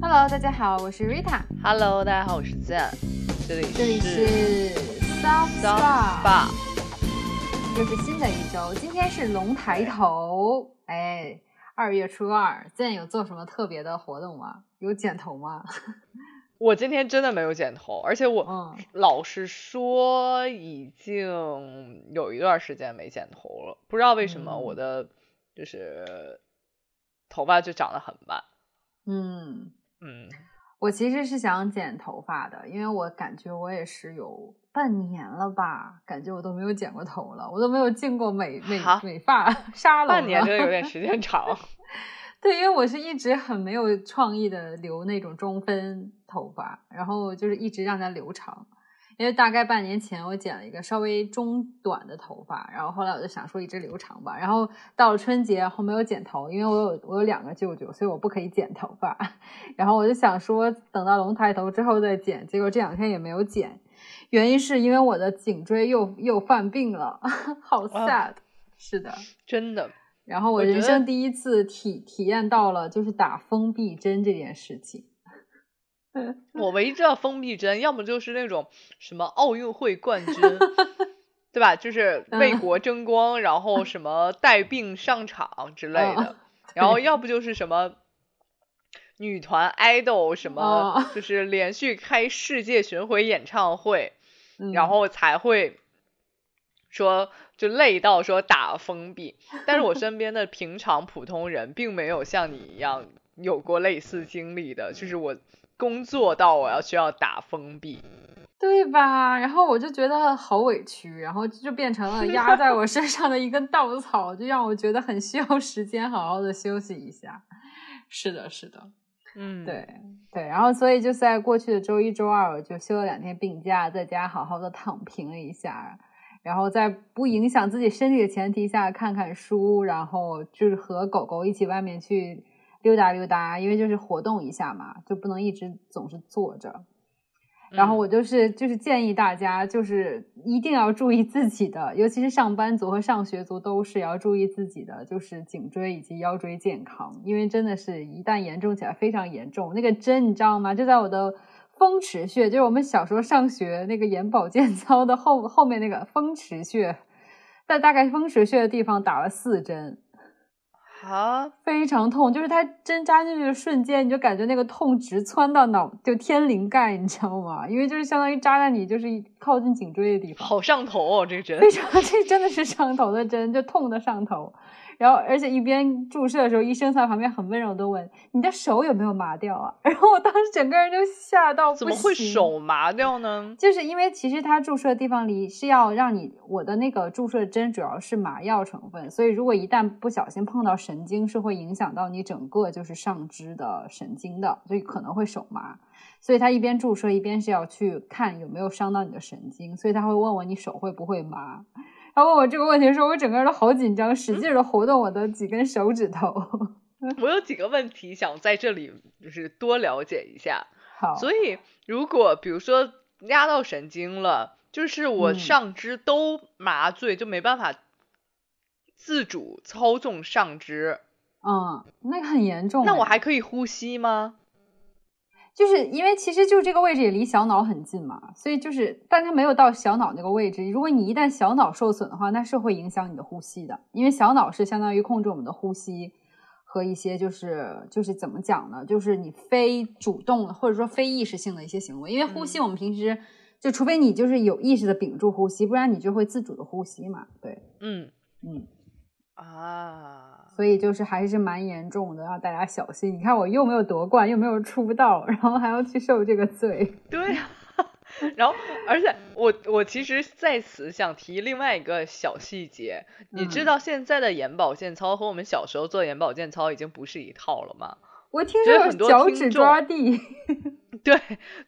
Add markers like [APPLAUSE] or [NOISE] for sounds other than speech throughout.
Hello，大家好，我是 Rita。Hello，大家好，我是 Zen，这里这里是 Soft Spa，Spa。又是新的一周，今天是龙抬头，哎，二月初二，现在有做什么特别的活动吗？有剪头吗？[LAUGHS] 我今天真的没有剪头，而且我嗯，老实说已经有一段时间没剪头了，不知道为什么嗯我的就是头发就长得很慢。嗯，嗯，我其实是想剪头发的，因为我感觉我也是有半年了吧，感觉我都没有剪过头了，我都没有进过美美美发沙龙了。半年真的有点时间长。[LAUGHS] 对，因为我是一直很没有创意的留那种中分头发，然后就是一直让它留长。因为大概半年前我剪了一个稍微中短的头发，然后后来我就想说一直留长吧。然后到了春节后没有剪头，因为我有我有两个舅舅，所以我不可以剪头发。[LAUGHS] 然后我就想说等到龙抬头之后再剪，结果这两天也没有剪，原因是因为我的颈椎又又犯病了，[LAUGHS] 好 sad。是的，真的，然后我人生第一次体体验到了就是打封闭针这件事情。[LAUGHS] 我唯一知道封闭针，要么就是那种什么奥运会冠军，[LAUGHS] 对吧？就是为嗯国争光，然后什么带病上场之类的。然后要不就是什么女团 idol 什么哦，就是连续开世界巡回演唱会，嗯然后才会说就累到说打封闭。[LAUGHS] 但是我身边的平常普通人并没有像你一样有过类似经历的，就是我工作到我要需要打封闭。对吧？然后我就觉得好委屈，然后就变成了压在我身上的一根稻草，就让我觉得很需要时间好好的休息一下。是的，是的。嗯，对对，然后所以就在过去的周一、周二，我就休了两天病假，在家好好的躺平了一下，然后在不影响自己身体的前提下看看书，然后就是和狗狗一起外面去溜达溜达，因为就是活动一下嘛，就不能一直总是坐着。然后嗯我就是就是建议大家，就是一定要注意自己的，尤其是上班族和上学族都是要注意自己的，就是颈椎以及腰椎健康，因为真的是一旦严重起来非常严重。那个针你知道吗？就在我的风池穴，就是我们小时候上学那个眼保健操的后后面那个风池穴，在大概风池穴的地方打了四针。啊，非常痛，就是它针扎进去的瞬间，你就感觉那个痛直窜到脑，就天灵盖，你知道吗？因为就是相当于扎在你就是靠近颈椎的地方，好上头哦，这个针非。常这真的是上头的针，就痛的上头。然后而且一边注射的时候，医生在旁边很温柔的问：“你的手有没有麻掉啊？” [LAUGHS] 然后我当时整个人就吓到，怎么会手麻掉呢？就是因为其实它注射的地方里是要让你我的那个注射针主要是麻药成分，所以如果一旦不小心碰到神经，是会影响到你整个就是上肢的神经的，所以可能会手麻。所以他一边注射一边是要去看有没有伤到你的神经，所以他会问我你手会不会麻。他问我这个问题的时候，我整个人都好紧张，使劲的活动我的几根手指头。我有几个问题想在这里就是多了解一下。好，所以如果比如说压到神经了，就是我嗯上肢都麻醉，就没办法自主操纵上肢，嗯，那个很严重哎。那我还可以呼吸吗？就是因为其实就这个位置也离小脑很近嘛，所以就是，但它没有到小脑那个位置。如果你一旦小脑受损的话，那是会影响你的呼吸的，因为小脑是相当于控制我们的呼吸和一些就是就是怎么讲呢，就是你非主动的或者说非意识性的一些行为。因为呼吸嗯我们平时、就除非你就是有意识的屏住呼吸，不然你就会自主的呼吸嘛。对，嗯嗯。啊，所以就是还是蛮严重的，让大家小心。你看我又没有夺冠，又没有出道，然后还要去受这个罪。[LAUGHS] 对呀、[LAUGHS] 然后，而且我我其实在此想提另外一个小细节，你知嗯道现在的眼保健操和我们小时候做眼保健操已经不是一套了吗？我听说很多脚趾抓地，[LAUGHS] 对，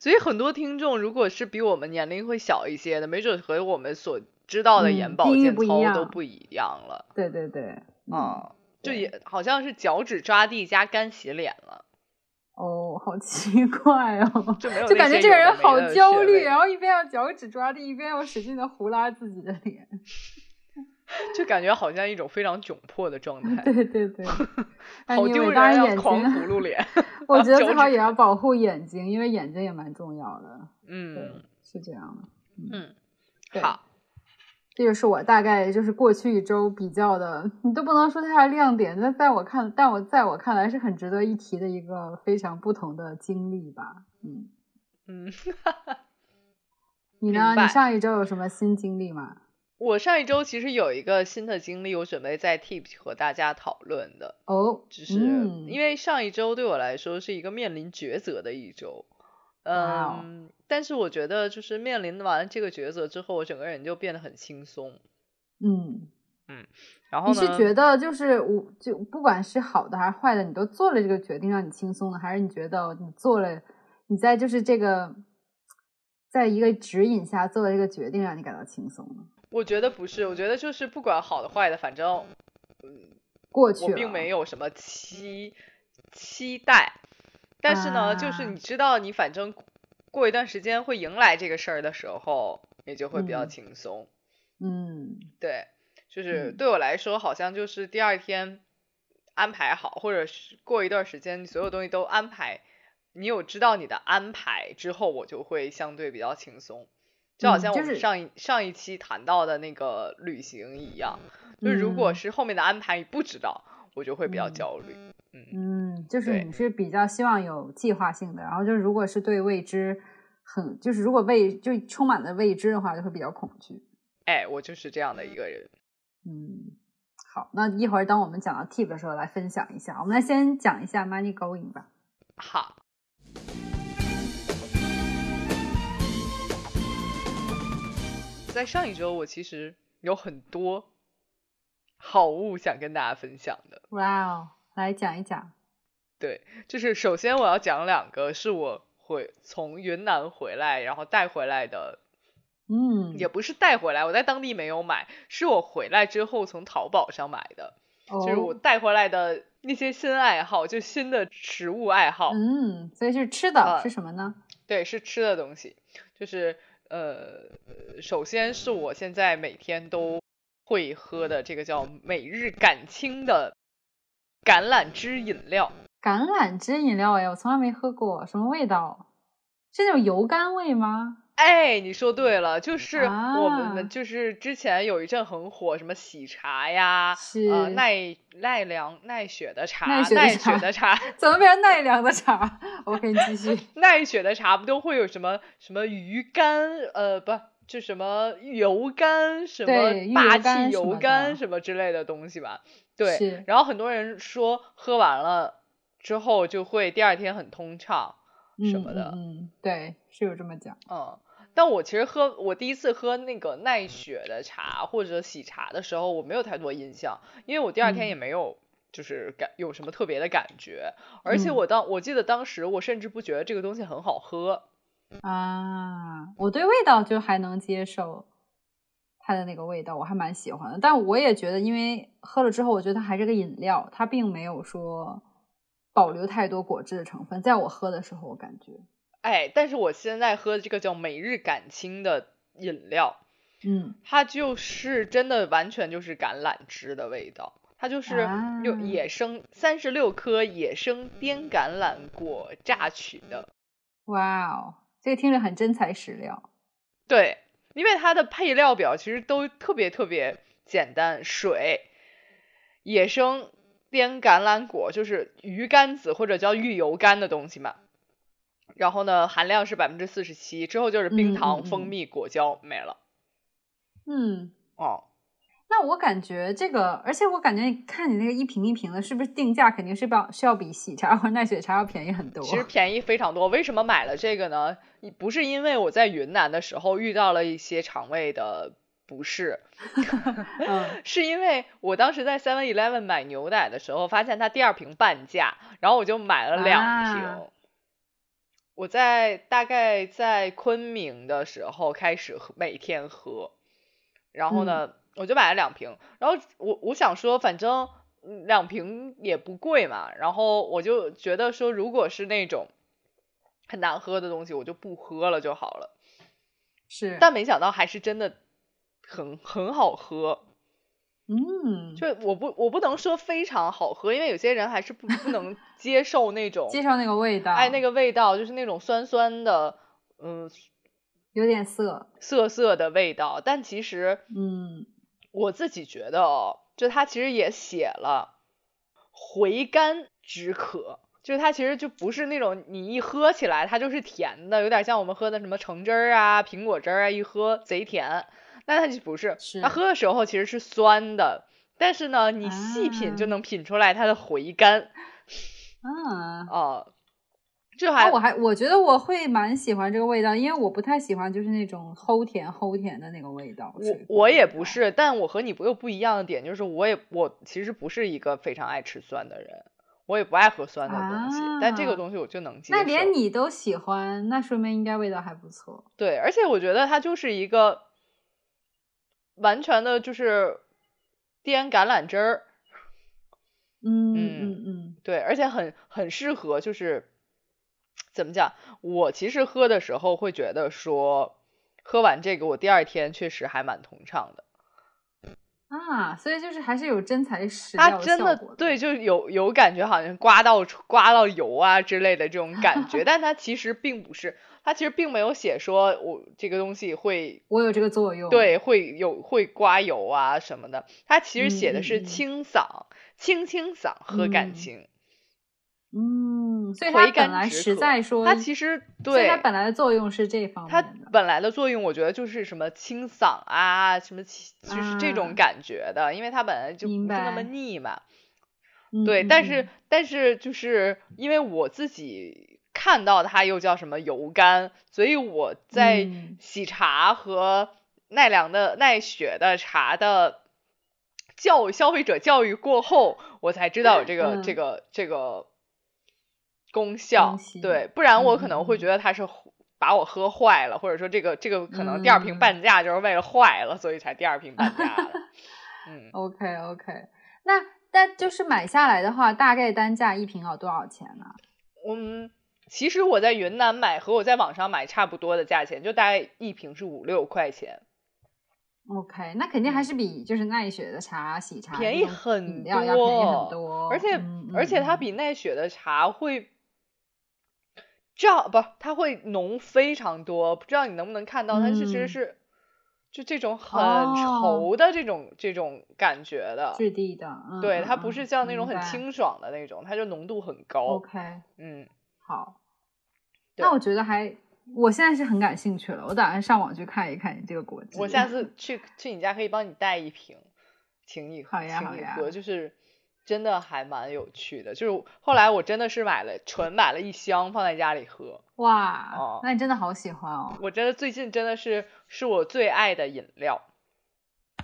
所以很多听众如果是比我们年龄会小一些的，没准和我们所知道的嗯眼保健操都不一样了对对对，嗯，啊、就也好像是脚趾抓地加干洗脸了，哦，好奇怪哦，[LAUGHS] 就没有就感觉这个人好焦虑，然后一边要脚趾抓地，一边要使劲的胡拉自己的脸。[LAUGHS] 就感觉好像一种非常窘迫的状态。[LAUGHS] 对对对，好丢人啊！狂葫芦脸。我觉得最好也要保护眼睛，因为眼睛也蛮重要的。嗯，是这样的。嗯，好。这个是我大概就是过去一周比较的，你都不能说它是亮点，那在我看，但我在我看来是很值得一提的一个非常不同的经历吧。嗯嗯，你呢？你上一周有什么新经历吗？我上一周其实有一个新的经历，我准备在 Tips 和大家讨论的。哦，只是因为上一周对我来说是一个面临抉择的一周。嗯，但是我觉得就是面临完这个抉择之后，我整个人就变得很轻松。嗯。嗯，然后你是觉得就是我就不管是好的还是坏的，你都做了这个决定让你轻松的，还是你觉得你做了你在就是这个在一个指引下做了这个决定让你感到轻松呢？我觉得不是，我觉得就是不管好的坏的，反正，嗯，过去我并没有什么期期待，但是呢，就是你知道，你反正过一段时间会迎来这个事儿的时候，也就会比较轻松。嗯，对，就是对我来说，好像就是第二天安排好，或者是过一段时间，所有东西都安排，你有知道你的安排之后，我就会相对比较轻松。就好像我们上一上一期谈到的那个旅行一样，就是如果是后面的安排你不知道，我就会比较焦虑。嗯嗯，就是你是比较希望有计划性的，然后就是如果是对未知很，就是如果未就充满了未知的话，就会比较恐惧。哎，我就是这样的一个人。嗯，好，那一会儿当我们讲到 tip 的时候来分享一下，我们来先讲一下 money going 吧。好。在上一周，我其实有很多好物想跟大家分享的。哇哦，来讲一讲。对，就是首先我要讲两个是我回从云南回来，然后带回来的。嗯，也不是带回来，我在当地没有买，是我回来之后从淘宝上买的。就是我带回来的那些新爱好，就新的食物爱好。嗯，所以是吃的，是什么呢？对，是吃的东西，就是。呃，首先是我现在每天都会喝的这个叫每日感清的橄榄汁饮料。橄榄汁饮料哎，我从来没喝过，什么味道？是那种油甘味吗？哎，你说对了，就是我们就是之前有一阵很火，什么喜茶呀，呃耐耐凉耐雪的茶，耐雪的茶，[LAUGHS] 怎么变成耐凉的茶？[LAUGHS] OK，继续。[LAUGHS] 耐雪的茶不都会有什么什么鱼干？呃，不，就什么油肝，什么霸气油肝什么之类的东西吧？对。然后很多人说喝完了之后就会第二天很通畅什么的。嗯，对，是有这么讲。嗯。但我其实喝我第一次喝那个奈雪的茶或者喜茶的时候，我没有太多印象，因为我第二天也没有就是感有什么特别的感觉，而且我当我记得当时我甚至不觉得这个东西很好喝啊，我对味道就还能接受它的那个味道，我还蛮喜欢的，但我也觉得因为喝了之后，我觉得它还是个饮料，它并没有说保留太多果汁的成分，在我喝的时候，我感觉。哎，但是我现在喝的这个叫每日感清的饮料，嗯，它就是真的完全就是橄榄汁的味道，它就是用野生三十六颗野生滇橄榄果榨取的。哇哦，这个听着很真材实料。对，因为它的配料表其实都特别特别简单，水、野生滇橄榄果，就是鱼干子或者叫玉油干的东西嘛。然后呢，含量是百分之四十七，之后就是冰糖、蜂蜜、果胶没了。嗯，哦，那我感觉这个，而且我感觉看你那个一瓶一瓶的，是不是定价肯定是要是要比喜茶或者奈雪茶要便宜很多？其实便宜非常多。为什么买了这个呢？不是因为我在云南的时候遇到了一些肠胃的不适，[LAUGHS] [LAUGHS] 是因为我当时在 Seven Eleven 买牛奶的时候，发现它第二瓶半价，然后我就买了两瓶。我在大概在昆明的时候开始，每天喝，然后呢，我就买了两瓶。然后我我想说，反正两瓶也不贵嘛。然后我就觉得说，如果是那种很难喝的东西，我就不喝了就好了。是，但没想到还是真的很很好喝。嗯，就我不我不能说非常好喝，因为有些人还是不不能 [LAUGHS] 接受那种接受那个味道，哎那个味道就是那种酸酸的，嗯，有点涩，涩涩的味道。但其实嗯我自己觉得哦，就它其实也写了回甘止渴，就是它其实就不是那种你一喝起来它就是甜的，有点像我们喝的什么橙汁儿啊、苹果汁儿啊，一喝贼甜。那它就不是，它喝的时候其实是酸的，但是呢，你细品就啊能品出来它的回甘嗯。啊。这啊，还我还我觉得我会蛮喜欢这个味道，因为我不太喜欢就是那种齁甜齁甜的那个味道。我我也，不是，但我和你不又不一样的点就是，我也我其实不是一个非常爱吃酸的人，我也不爱喝酸的东西，但这个啊东西我就能接受那。连你都喜欢，那说明应该味道还不错。对，而且我觉得它就是一个完全的就是颠橄榄汁儿，嗯嗯嗯嗯，对，而且很很适合，就是怎么讲？我其实喝的时候会觉得说，喝完这个我第二天确实还蛮通畅的。啊，所以就是还是有真材实它料的真的对，就有有感觉，好像刮到刮到油啊之类的这种感觉，[LAUGHS] 但它其实并不是，它其实并没有写说我这个东西会我有这个作用。，对会有会刮油啊什么的，它其实写的是清嗓，清清嗓喝感情嗯情，嗯，所以它回本来实在说，它其实对它本来的作用是这方它。本来的作用，我觉得就是什么清嗓啊，什么就是这种啊感觉的，因为它本来就不是那么腻嘛。嗯对，嗯但是嗯但是就是因为我自己看到它又叫什么油甘，所以我在嗯喜茶和奈良的奈雪的茶的教育消费者教育过后，我才知道有这个、这嗯个这个功效对，不然我可能会觉得它是把我喝坏了，或者说这个这个可能第二瓶嗯半价就是为了坏了，所以才第二瓶半价的。[LAUGHS] 嗯。OK OK，那但就是买下来的话，大概单价一瓶要多少钱呢？嗯，其实我在云南买和我在网上买差不多的价钱，就大概一瓶是五六块钱，OK，那肯定还是比就是奈雪的茶、喜茶嗯便宜很多要便宜很多，而且、嗯而且它嗯比奈雪的茶会。这样不，它会浓非常多，不知道你能不能看到，它是其实嗯。是就这种很哦。稠的这种、这种感觉的，质地的，嗯对，嗯它不是像那种很清爽的那种，它就浓度很高，OK，嗯，好，那我觉得还，我现在是很感兴趣了，我打算上网去看一看你这个果汁。我下次去去你家可以帮你带一瓶，请你好呀好呀请你喝，就是真的还蛮有趣的。就是后来我真的是买了纯买了一箱放在家里喝，哇，哦那你真的好喜欢哦。我真的最近真的是是我最爱的饮料。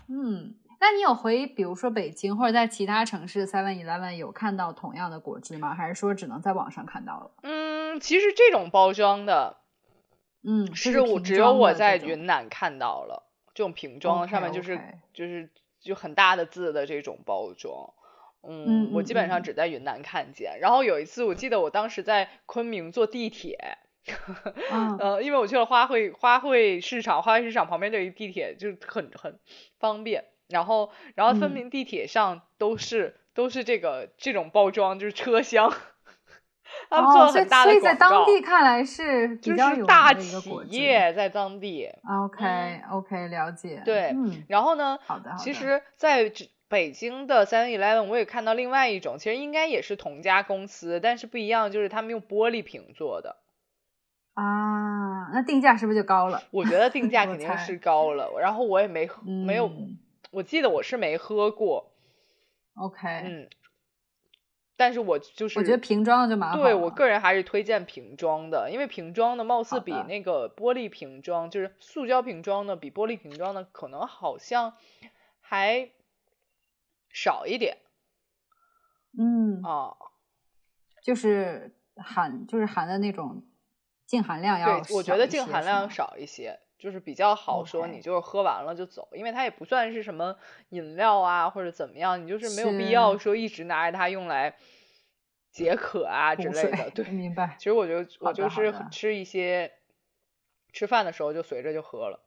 嗯，那你有回比如说北京或者在其他城市 Seven Eleven 有看到同样的果汁吗？还是说只能在网上看到了？嗯，其实这种包装的嗯，就是我只有我在云南看到了，这种瓶装上面就是就是就很大的字的这种包装。嗯嗯，我嗯基本上嗯只在云南看见。然后有一次，我记得我当时在昆明坐地铁，嗯 [LAUGHS] 呃，因为我去了花卉花卉市场，花卉市场旁边就一地铁，就很很方便。然后，然后分嗯明地铁上都是、都是这个这种包装，就是车厢，他们做很大的所以在广告，当地看来是比就是大企。业在当地。OK OK，了解。对嗯，然后呢，好的好的其实在这北京的 Seven Eleven 我也看到另外一种，其实应该也是同家公司，但是不一样，就是他们用玻璃瓶做的。啊，那定价是不是就高了？我觉得定价 [LAUGHS] 肯定是高了，然后我也没喝没有，嗯我记得我是没喝过，OK，嗯，但是我就是我觉得瓶装的就蛮好对我个人还是推荐瓶装的，因为瓶装的貌似比那个玻璃瓶装，就是塑胶瓶装的比玻璃瓶装的可能好像还少一点嗯，哦。就是含就是含的那种净含量要对，我觉得净含量少一些，就是比较好说，你就是喝完了就走，因为它也不算是什么饮料啊或者怎么样，你就是没有必要说一直拿着它用来解渴啊之类的。对，[LAUGHS] 明白其。实我就我就是吃一些，吃饭的时候就随着就喝了。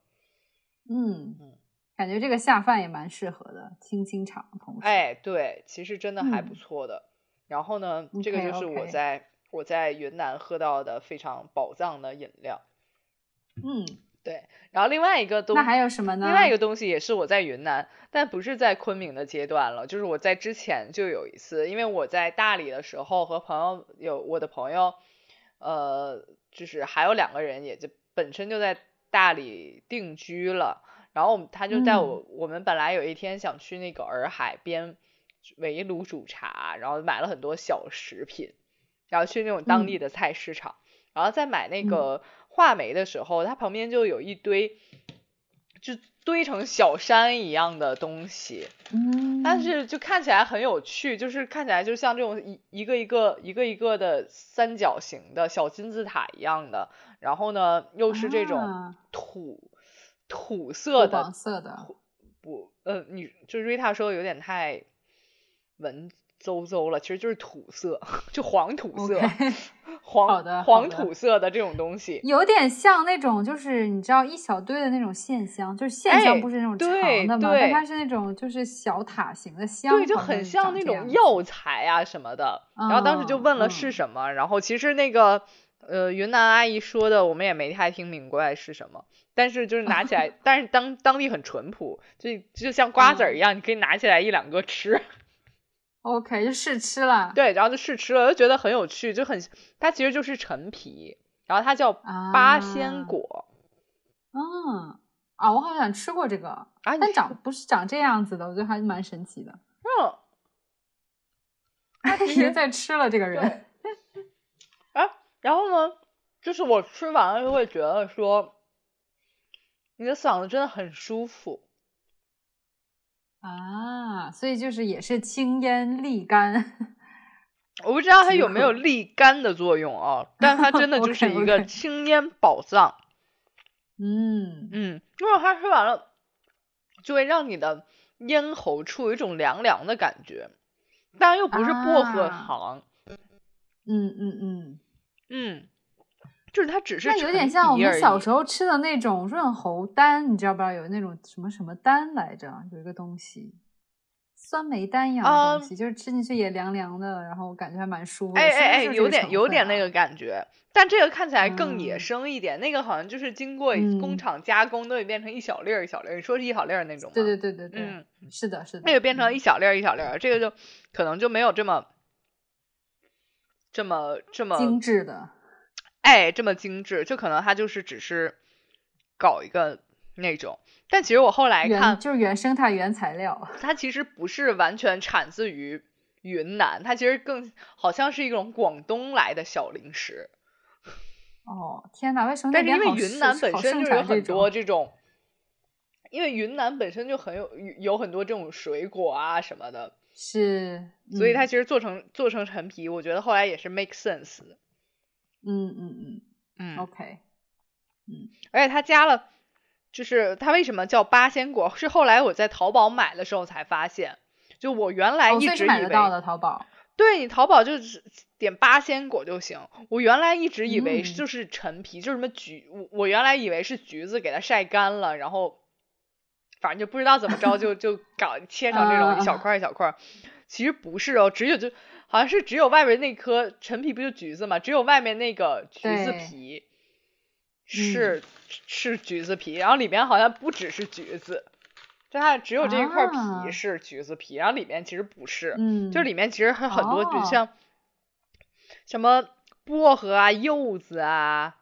嗯嗯，感觉这个下饭也蛮适合的，清清肠同时。哎，对，其实真的还不嗯错的。然后呢，这个就是我在我在云南喝到的非常宝藏的饮料。嗯，对，然后另外一个东那还有什么呢？另外一个东西也是我在云南，但不是在昆明的阶段了，就是我在之前就有一次，因为我在大理的时候和朋友有我的朋友，呃，就是还有两个人也就本身就在大理定居了，然后他就带我，我们本来有一天想去那个洱海边围炉煮茶，然后买了很多小食品，然后去那种当地的菜市场，然后在买那个话梅的时候，它旁边就有一堆。就堆成小山一样的东西，嗯，但是就看起来很有趣，就是看起来就像这种一一个一个一个一个的三角形的小金字塔一样的，然后呢又是这种啊土、色的黄色的，不，呃，你就瑞塔说的有点太文绉绉了，其实就是土色，就黄土色黄好的黄土色的这种东西。有点像那种，就是你知道一小堆的那种线香，就是线香哎不是那种对长的嘛，对但它是那种就是小塔形的香，对，就很像那种药材啊什么的。然后当时就问了嗯是什么，然后其实那个呃云南阿姨说的，我们也没太听明白是什么。但是就是拿起来，[LAUGHS] 但是当当地很淳朴，就就像瓜子儿一样，你可以拿起来一两个吃。OK 就试吃了，对，然后就试吃了，就觉得很有趣，就很它其实就是陈皮，然后它叫啊八仙果嗯啊，我好像吃过这个，啊，但长不是长这样子的，我觉得还蛮神奇的。嗯，[LAUGHS] 他已经在吃了这个人，然后呢，就是我吃完了就会觉得说，你的嗓子真的很舒服。啊，所以就是也是清咽利肝。我不知道它有没有利肝的作用啊，但它真的 [LAUGHS] 就是一个清咽宝藏。嗯，嗯，因为它吃完了，就会让你的咽喉处有一种凉凉的感觉，但又不是薄荷啊糖，嗯嗯嗯，嗯，就是它只是那有点像我们小时候吃的那种润喉丹，你知道不知道有那种什么什么丹来着？有一个东西，酸梅丹一样的啊东西，就是吃进去也凉凉的，然后我感觉还蛮舒服哎哎哎，有点有点那个感觉，但这个看起来更野嗯生一点，那个好像就是经过嗯工厂加工，都得变成一小粒儿一小粒儿。你说是一小粒儿那种吗？对对对对对，嗯，是的，是的，那个变成嗯一小粒儿一小粒儿，这个就可能就没有这么这么这么精致的，哎这么精致，就可能他就是只是搞一个那种。但其实我后来看，就是原生态原材料。它其实不是完全产自于云南，它其实更好像是一种广东来的小零食。哦，天哪，为什么那但是因为云南本身就有很多这种，因为云南本身就很有有很多这种水果啊什么的，是，所以它嗯其实做成做成陈皮，我觉得后来也是 make sense 的。嗯嗯嗯嗯，OK，嗯而且它加了，就是它为什么叫八仙果，是后来我在淘宝买的时候才发现，就我原来一直以为，买得到的淘宝。对你淘宝就只点八仙果就行。我原来一直以为嗯就是陈皮，就是什么橘，我我原来以为是橘子给它晒干了，然后反正就不知道怎么着就就搞切成这种一小啊块一小块。其实不是哦，只有就好像是只有外面那颗陈皮不就橘子嘛，只有外面那个橘子皮是、是橘子皮，然后里面好像不只是橘子，就它只有这一块啊皮是橘子皮，然后里面其实不是。嗯，就里面其实还很多，比如哦像什么薄荷啊、柚子啊，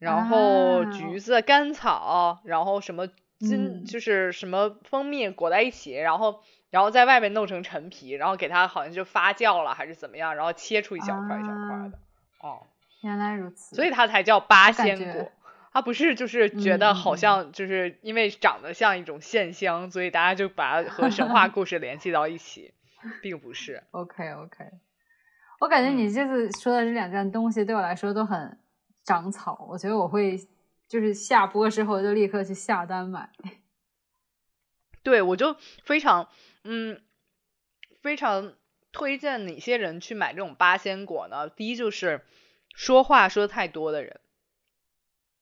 然后啊橘子、甘草，然后什么金，嗯就是什么蜂蜜裹在一起，然后然后在外面弄成陈皮，然后给它好像就发酵了还是怎么样，然后切出一小块一小块啊的，哦，原来如此。所以它才叫八仙果。它不是就是觉得好像就是因为长得像一种线香，所以大家就把它和神话故事联系到一起，并不是。[LAUGHS] OK OK，我感觉嗯你这次说的这两件东西对我来说都很长草，我觉得我会就是下播之后就立刻去下单买。[LAUGHS] 对，我就非常嗯非常推荐哪些人去买这种八仙果呢？第一就是说话说太多的人，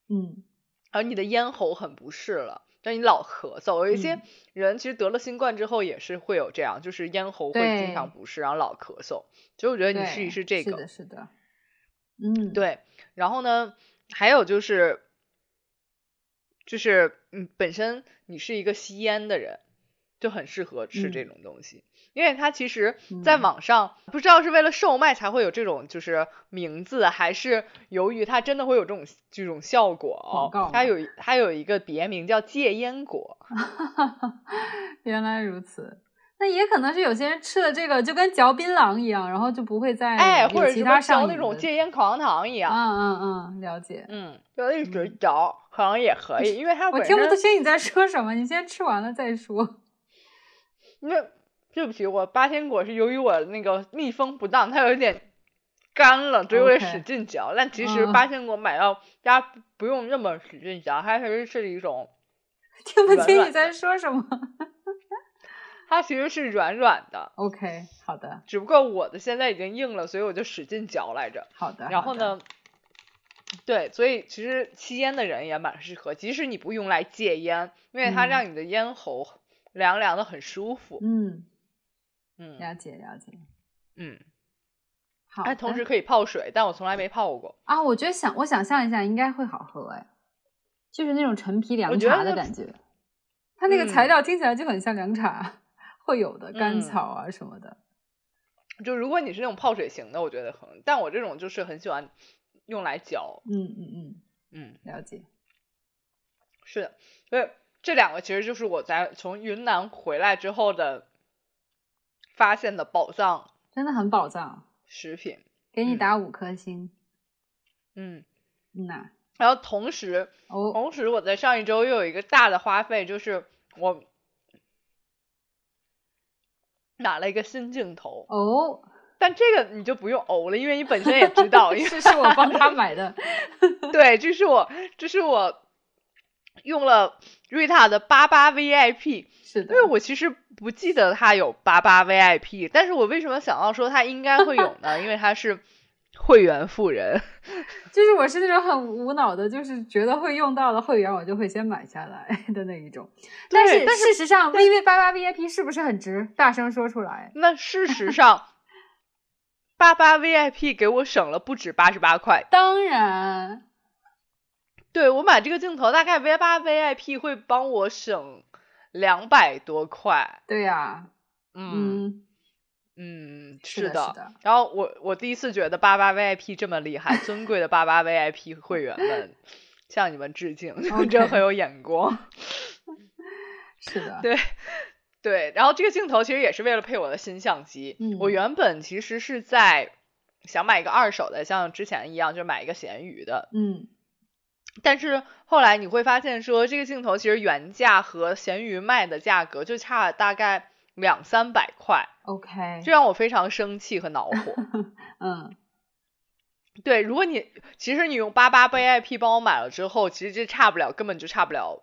嗯而你的咽喉很不适了，让你老咳嗽。有一些嗯人其实得了新冠之后也是会有这样，就是咽喉会经常不适，然后老咳嗽。所以我觉得你，试一试这个是的，，是的，嗯，，对。然后呢，还有就是，就是嗯，本身你是一个吸烟的人，就很适合吃这嗯种东西，因为它其实在嗯网上不知道是为了售卖才会有这种就是名字，还是由于它真的会有这种这种效果哦。它有它有一个别名叫戒烟果，[LAUGHS] 原来如此。那也可能是有些人吃了这个就跟嚼槟榔一样，然后就不会再哎，或者其他嚼那种戒烟口香糖一样。嗯嗯嗯，了解。嗯，就一直嚼，可能也可以，因为它我听不清你在说什么，你先吃完了再说。[LAUGHS] 那对不起，我八仙果是由于我那个密封不当，它有一点干了，所以我得使劲嚼。但其实嗯八仙果买到大家不用那么使劲嚼，它其实是一种，[LAUGHS] 听不清你在说什么。[LAUGHS] 它其实是软软的，OK，好的，只不过我的现在已经硬了，所以我就使劲嚼来着。好的。然后？呢，对，所以其实吸烟的人也蛮适合，即使你不用来戒烟，因为它嗯让你的咽喉凉凉的很舒服。嗯，嗯了解了解。嗯，好。它同时可以泡水，但我从来没泡过。啊，我觉得想我想象一下，应该会好喝哎，就是那种陈皮凉茶的感觉。它那个材嗯料听起来就很像凉茶会有的甘嗯草啊什么的。就如果你是那种泡水型的，我觉得很，但我这种就是很喜欢用来嚼。嗯嗯嗯，嗯，了解。是的，所以这两个其实就是我在从云南回来之后的发现的宝藏真的很宝藏，食品。给你嗯打五颗星。嗯，嗯呐，然后同时，哦，同时我在上一周又有一个大的花费，就是我买了一个新镜头。哦，但这个你就不用呕了，因为你本身也知道，[LAUGHS] 因为是是我帮他买的。[LAUGHS] 对，这是我，这是我用了瑞塔的八八 VIP，是的，因为我其实不记得它有八八 VIP，但是我为什么想到说它应该会有呢？因为它是会员富人，[LAUGHS] 就是我是那种很无脑的，就是觉得会用到的会员，我就会先买下来的那一种。但是对但事实上，VV 八八 VIP 是不是很值？大声说出来。那事实上，八八 VIP 给我省了不止八十八块。当然，对我买这个镜头，大概 V 八 VIP 会帮我省两百多块。对呀、嗯嗯，嗯，是的的。是的然后我我第一次觉得八八 VIP 这么厉害，[LAUGHS] 尊贵的八八 VIP 会员们向你们致敬 [LAUGHS] 真很有眼光。[LAUGHS] 是的，对对，然后这个镜头其实也是为了配我的新相机。嗯我原本其实是在想买一个二手的，像之前一样，就买一个闲鱼的。嗯但是后来你会发现说，这个镜头其实原价和闲鱼卖的价格就差大概两三百块，，OK，这让我非常生气和恼火。[LAUGHS] 嗯对，如果你其实你用八八 VIP 帮我买了之后，其实这差不了，根本就差不了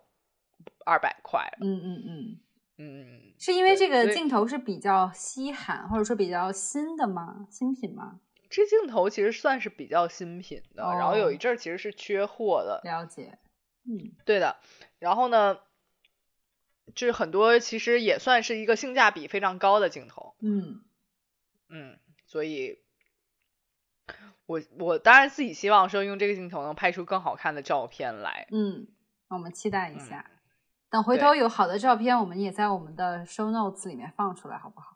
二百块。嗯嗯嗯，嗯，是因为这个镜头是比较稀罕，或者说比较新的吗？新品吗？这镜头其实算是比较新品的，然后有一哦阵儿其实是缺货的。了解，嗯对的，然后呢，就是很多其实也算是一个性价比非常高的镜头。嗯嗯，所以。我我当然自己希望说用这个镜头能拍出更好看的照片来，嗯，那我们期待一嗯下。等回头有好的照片，我们也在我们的 show notes 里面放出来，好不好？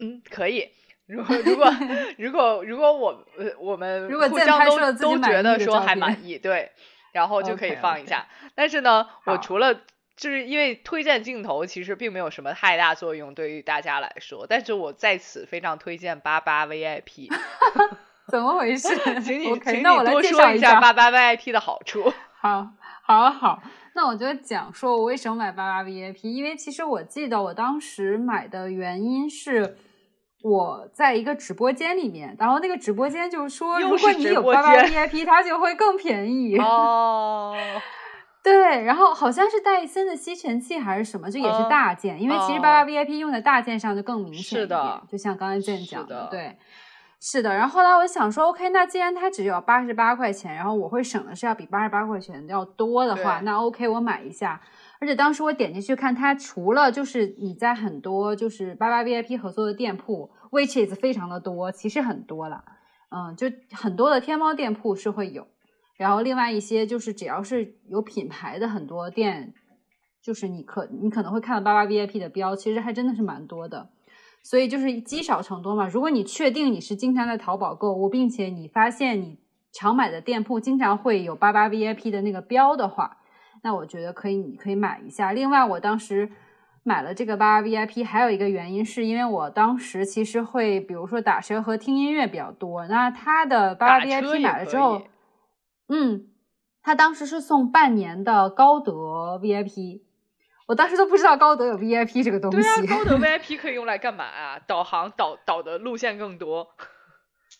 嗯，可以。如果如果 [LAUGHS] 如果如果我呃我们如果互相都都觉得说还满意，对，然后就可以放一下。但是呢，我除了就是因为推荐镜头其实并没有什么太大作用对于大家来说，但是我在此非常推荐八八 VIP，[LAUGHS] 怎么回事 [LAUGHS] 请你请你多说一下八八 VIP 的好处。好，好，好，那我就讲说我为什么买八八 VIP，因为其实我记得我当时买的原因是我在一个直播间里面，然后那个直播间就说，如果你有八八 VIP，它就会更便宜。哦，[LAUGHS] 对，然后好像是戴森的吸尘器还是什么，就也是嗯大件，因为其实哦八八 VIP 用在大件上就更明显是一点的就像刚才健是讲的对。是的，然后后来我想说，OK，那既然它只有八十八块钱，然后我会省的是要比八十八块钱要多的话，那 OK，我买一下。而且当时我点进去看，它除了就是你在很多就是八八 VIP 合作的店铺，which is 非常的多，其实很多了，嗯，就很多的天猫店铺是会有，然后另外一些就是只要是有品牌的很多店，就是你可你可能会看到八八 VIP 的标，其实还真的是蛮多的，所以就是积少成多嘛。如果你确定你是经常在淘宝购物，并且你发现你常买的店铺经常会有八八 VIP 的那个标的话，那我觉得可以，你可以买一下。另外，我当时买了这个八八 VIP，还有一个原因是因为我当时其实会，比如说打车和听音乐比较多。那它的八八 VIP 买了之后，嗯，他当时是送半年的高德 VIP，我当时都不知道高德有 VIP 这个东西。对啊，高德 [LAUGHS] VIP 可以用来干嘛啊？导航导导的路线更多。[LAUGHS]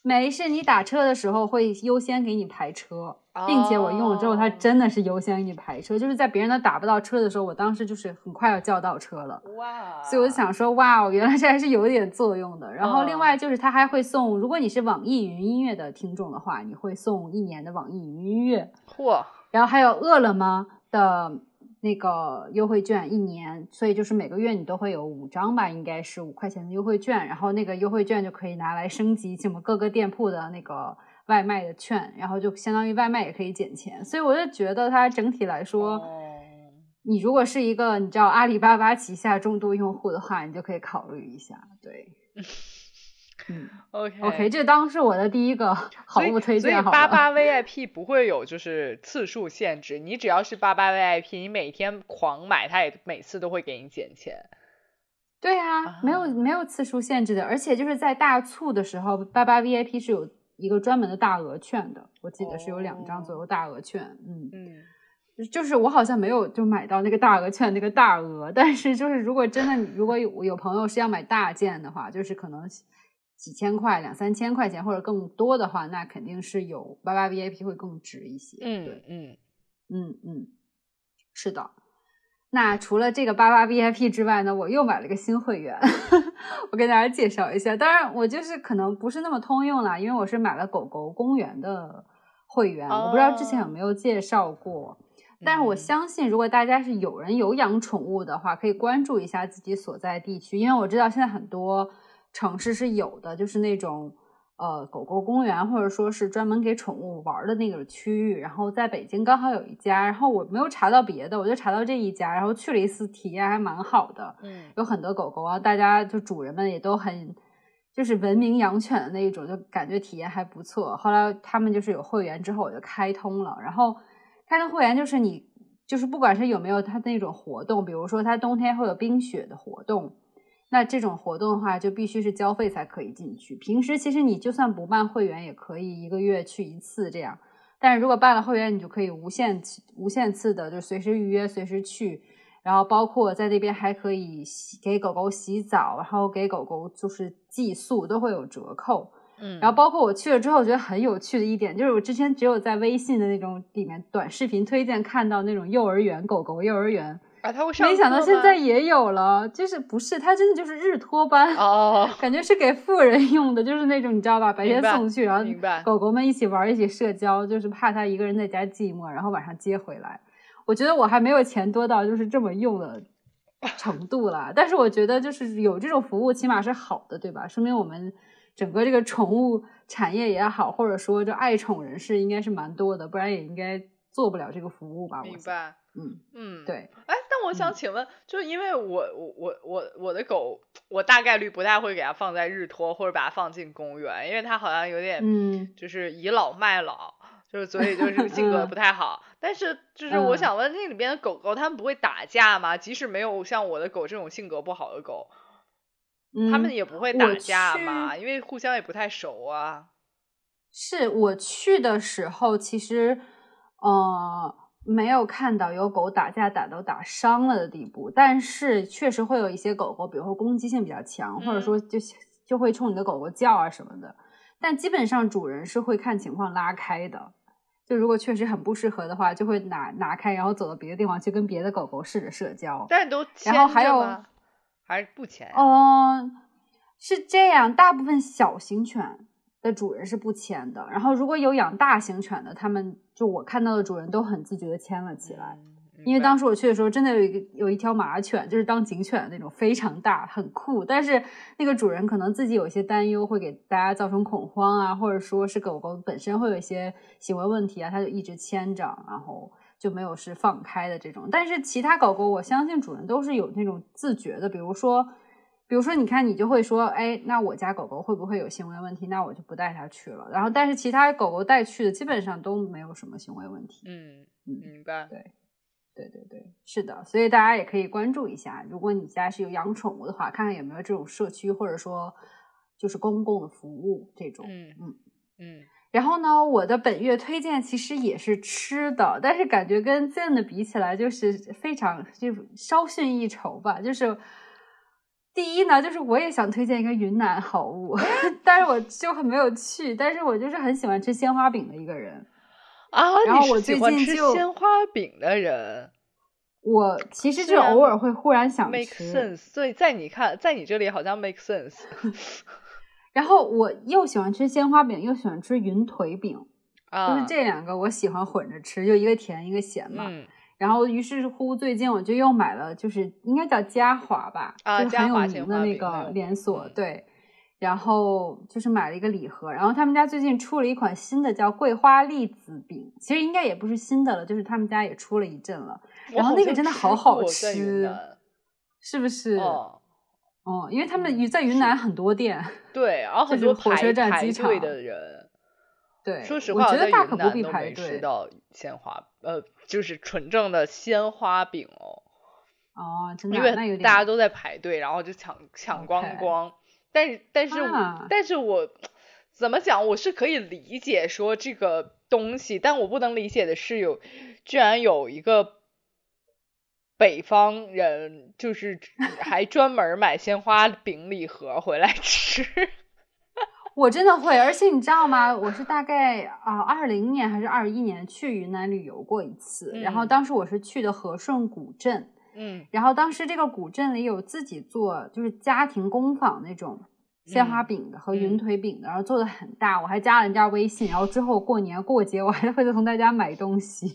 没事，你打车的时候会优先给你排车，并且我用了之后，它真的是优先给你排车。就是在别人都打不到车的时候，我当时就是很快要叫到车了。哇！所以我就想说，哇，原来这还是有点作用的。然后另外就是它还会送，如果你是网易云音乐的听众的话，你会送一年的网易云音乐。嚯！然后还有饿了么的。那个优惠券一年，所以就是每个月你都会有五张吧，应该是五块钱的优惠券，然后那个优惠券就可以拿来升级什么各个店铺的那个外卖的券，然后就相当于外卖也可以减钱，所以我就觉得它整体来说，你如果是一个你知道阿里巴巴旗下重度用户的话，你就可以考虑一下，对。[LAUGHS] 嗯，[LAUGHS] OK OK，这当是我的第一个好物推荐。所以八八 VIP 不会有就是次数限制，你只要是八八 VIP，你每天狂买，它也每次都会给你减钱。对啊，没有没有次数限制的，而且就是在大促的时候，八八 VIP 是有一个专门的大额券的，我记得是有两张左右大额券。嗯嗯，就是我好像没有就买到那个大额券那个大额，但是就是如果真的如果有有朋友是要买大件的话，就是可能。几千块、两三千块钱或者更多的话，那肯定是有八八 VIP 会更值一些。嗯嗯嗯嗯，是的。那除了这个八八 VIP 之外呢，我又买了个新会员，[LAUGHS] 我跟大家介绍一下。当然，我就是可能不是那么通用啦，因为我是买了狗狗公园的会员，我不知道之前有没有介绍过。但是我相信，如果大家是有人有养宠物的话，可以关注一下自己所在地区，因为我知道现在很多。城市是有的，就是那种呃狗狗公园，或者说是专门给宠物玩的那个区域。然后在北京刚好有一家，然后我没有查到别的，我就查到这一家，然后去了一次，体验还蛮好的。嗯，有很多狗狗啊，大家就主人们也都很就是文明养犬的那一种，就感觉体验还不错。后来他们就是有会员之后，我就开通了。然后开通会员就是你就是不管是有没有它那种活动，比如说它冬天会有冰雪的活动。那这种活动的话，就必须是交费才可以进去。平时其实你就算不办会员，也可以一个月去一次这样。但是如果办了会员，你就可以无限无限次的，就随时预约，随时去。然后包括在那边还可以洗给狗狗洗澡，然后给狗狗就是寄宿都会有折扣。嗯。然后包括我去了之后，我觉得很有趣的一点，就是我之前只有在微信的那种里面短视频推荐看到那种幼儿园狗狗幼儿园。啊，他会上没想到现在也有了，就是不是他真的就是日托班哦，感觉是给富人用的，就是那种你知道吧，白天送去，然后狗狗们一起玩，一起社交，就是怕他一个人在家寂寞，然后晚上接回来。我觉得我还没有钱多到就是这么用的程度了，但是我觉得就是有这种服务起码是好的，对吧？说明我们整个这个宠物产业也好，或者说这爱宠人士应该是蛮多的，不然也应该做不了这个服务吧？明白。嗯嗯，对，哎，但我想请问，就是因为我我我我我的狗，我大概率不太会给它放在日托或者把它放进公园，因为它好像有点，嗯，就是倚老卖老，就是所以就是 [LAUGHS] 性格不太好。但是就是我想问，那里边的狗狗它们不会打架吗？即使没有像我的狗这种性格不好的狗，它们也不会打架吗？因为互相也不太熟啊。是我去的时候，其实，呃。没有看到有狗打架打到打伤了的地步，但是确实会有一些狗狗，比如说攻击性比较强，或者说就就会冲你的狗狗叫啊什么的。但基本上主人是会看情况拉开的，就如果确实很不适合的话，就会拿拿开，然后走到别的地方去跟别的狗狗试着社交。但是都然后还有还是不牵？嗯，是这样，大部分小型犬。的主人是不牵的，然后如果有养大型犬的，他们就我看到的主人都很自觉的牵了起来。因为当时我去的时候，真的有一个有一条马犬，就是当警犬的那种，非常大，很酷。但是那个主人可能自己有一些担忧，会给大家造成恐慌啊，或者说是狗狗本身会有一些行为问题啊，它就一直牵着，然后就没有是放开的这种。但是其他狗狗，我相信主人都是有那种自觉的，比如说，比如说，你看你就会说，哎，那我家狗狗会不会有行为问题？那我就不带它去了。然后，但是其他狗狗带去的基本上都没有什么行为问题。嗯，明白。对。对对对，是的，所以大家也可以关注一下，如果你家是有养宠物的话，看看有没有这种社区或者说就是公共的服务这种。嗯嗯嗯。然后呢，我的本月推荐其实也是吃的，但是感觉跟 Zen 的比起来，就是非常就稍逊一筹吧。就是第一呢，就是我也想推荐一个云南好物，[LAUGHS] 但是我就很没有去，但是我就是很喜欢吃鲜花饼的一个人。啊！然后我最近就鲜花饼的人，我其实就偶尔会忽然想吃。make sense，所以在你看，在你这里好像 make sense。[LAUGHS] 然后我又喜欢吃鲜花饼，又喜欢吃云腿饼，就是这两个我喜欢混着吃，就一个甜一个咸嘛。嗯。然后于是乎，最近我就又买了，就是应该叫嘉华吧，就是很有名的那个连锁，对。然后就是买了一个礼盒，然后他们家最近出了一款新的叫桂花栗子饼，其实应该也不是新的了，就是他们家也出了一阵了。然后那个真的好好吃，是不是？哦，哦，因为他们在云南很多店，[LAUGHS] 对，然后很多火车站、机场的人。对，说实话，我觉得大可不必排队。吃到鲜花，呃，就是纯正的鲜花饼哦。哦，真的，因为大家都在排队，然后就抢抢光光。但是，但是，但是我怎么讲？我是可以理解说这个东西，但我不能理解的是，有居然有一个北方人，就是还专门买鲜花饼礼盒回来吃。我真的会，而且你知道吗？我是大概啊，二零年还是二一年去云南旅游过一次，然后当时我是去的和顺古镇。嗯，然后当时这个古镇里有自己做，就是家庭工坊那种鲜花饼的和云腿饼的，然后做的很大。我还加了人家微信，然后之后过年过节我还会从大家买东西。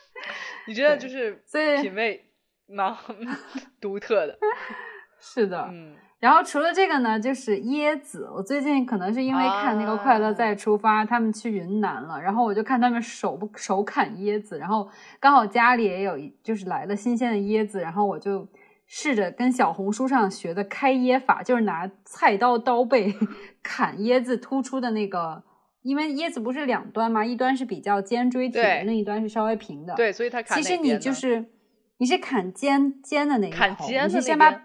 [LAUGHS] 你觉得就是所以品味蛮 [LAUGHS] 独特的，[LAUGHS] 是的，嗯。然后除了这个呢，就是椰子。我最近可能是因为看那个《快乐再出发》，他们去云南了，然后我就看他们手不手砍椰子，然后刚好家里也有，就是来了新鲜的椰子，然后我就试着跟小红书上学的开椰法，就是拿菜刀刀背砍椰子突出的那个，因为椰子不是两端嘛？一端是比较尖锥体的，另一端是稍微平的。对，所以它其实你就是你是砍尖尖的那一头，你是先把。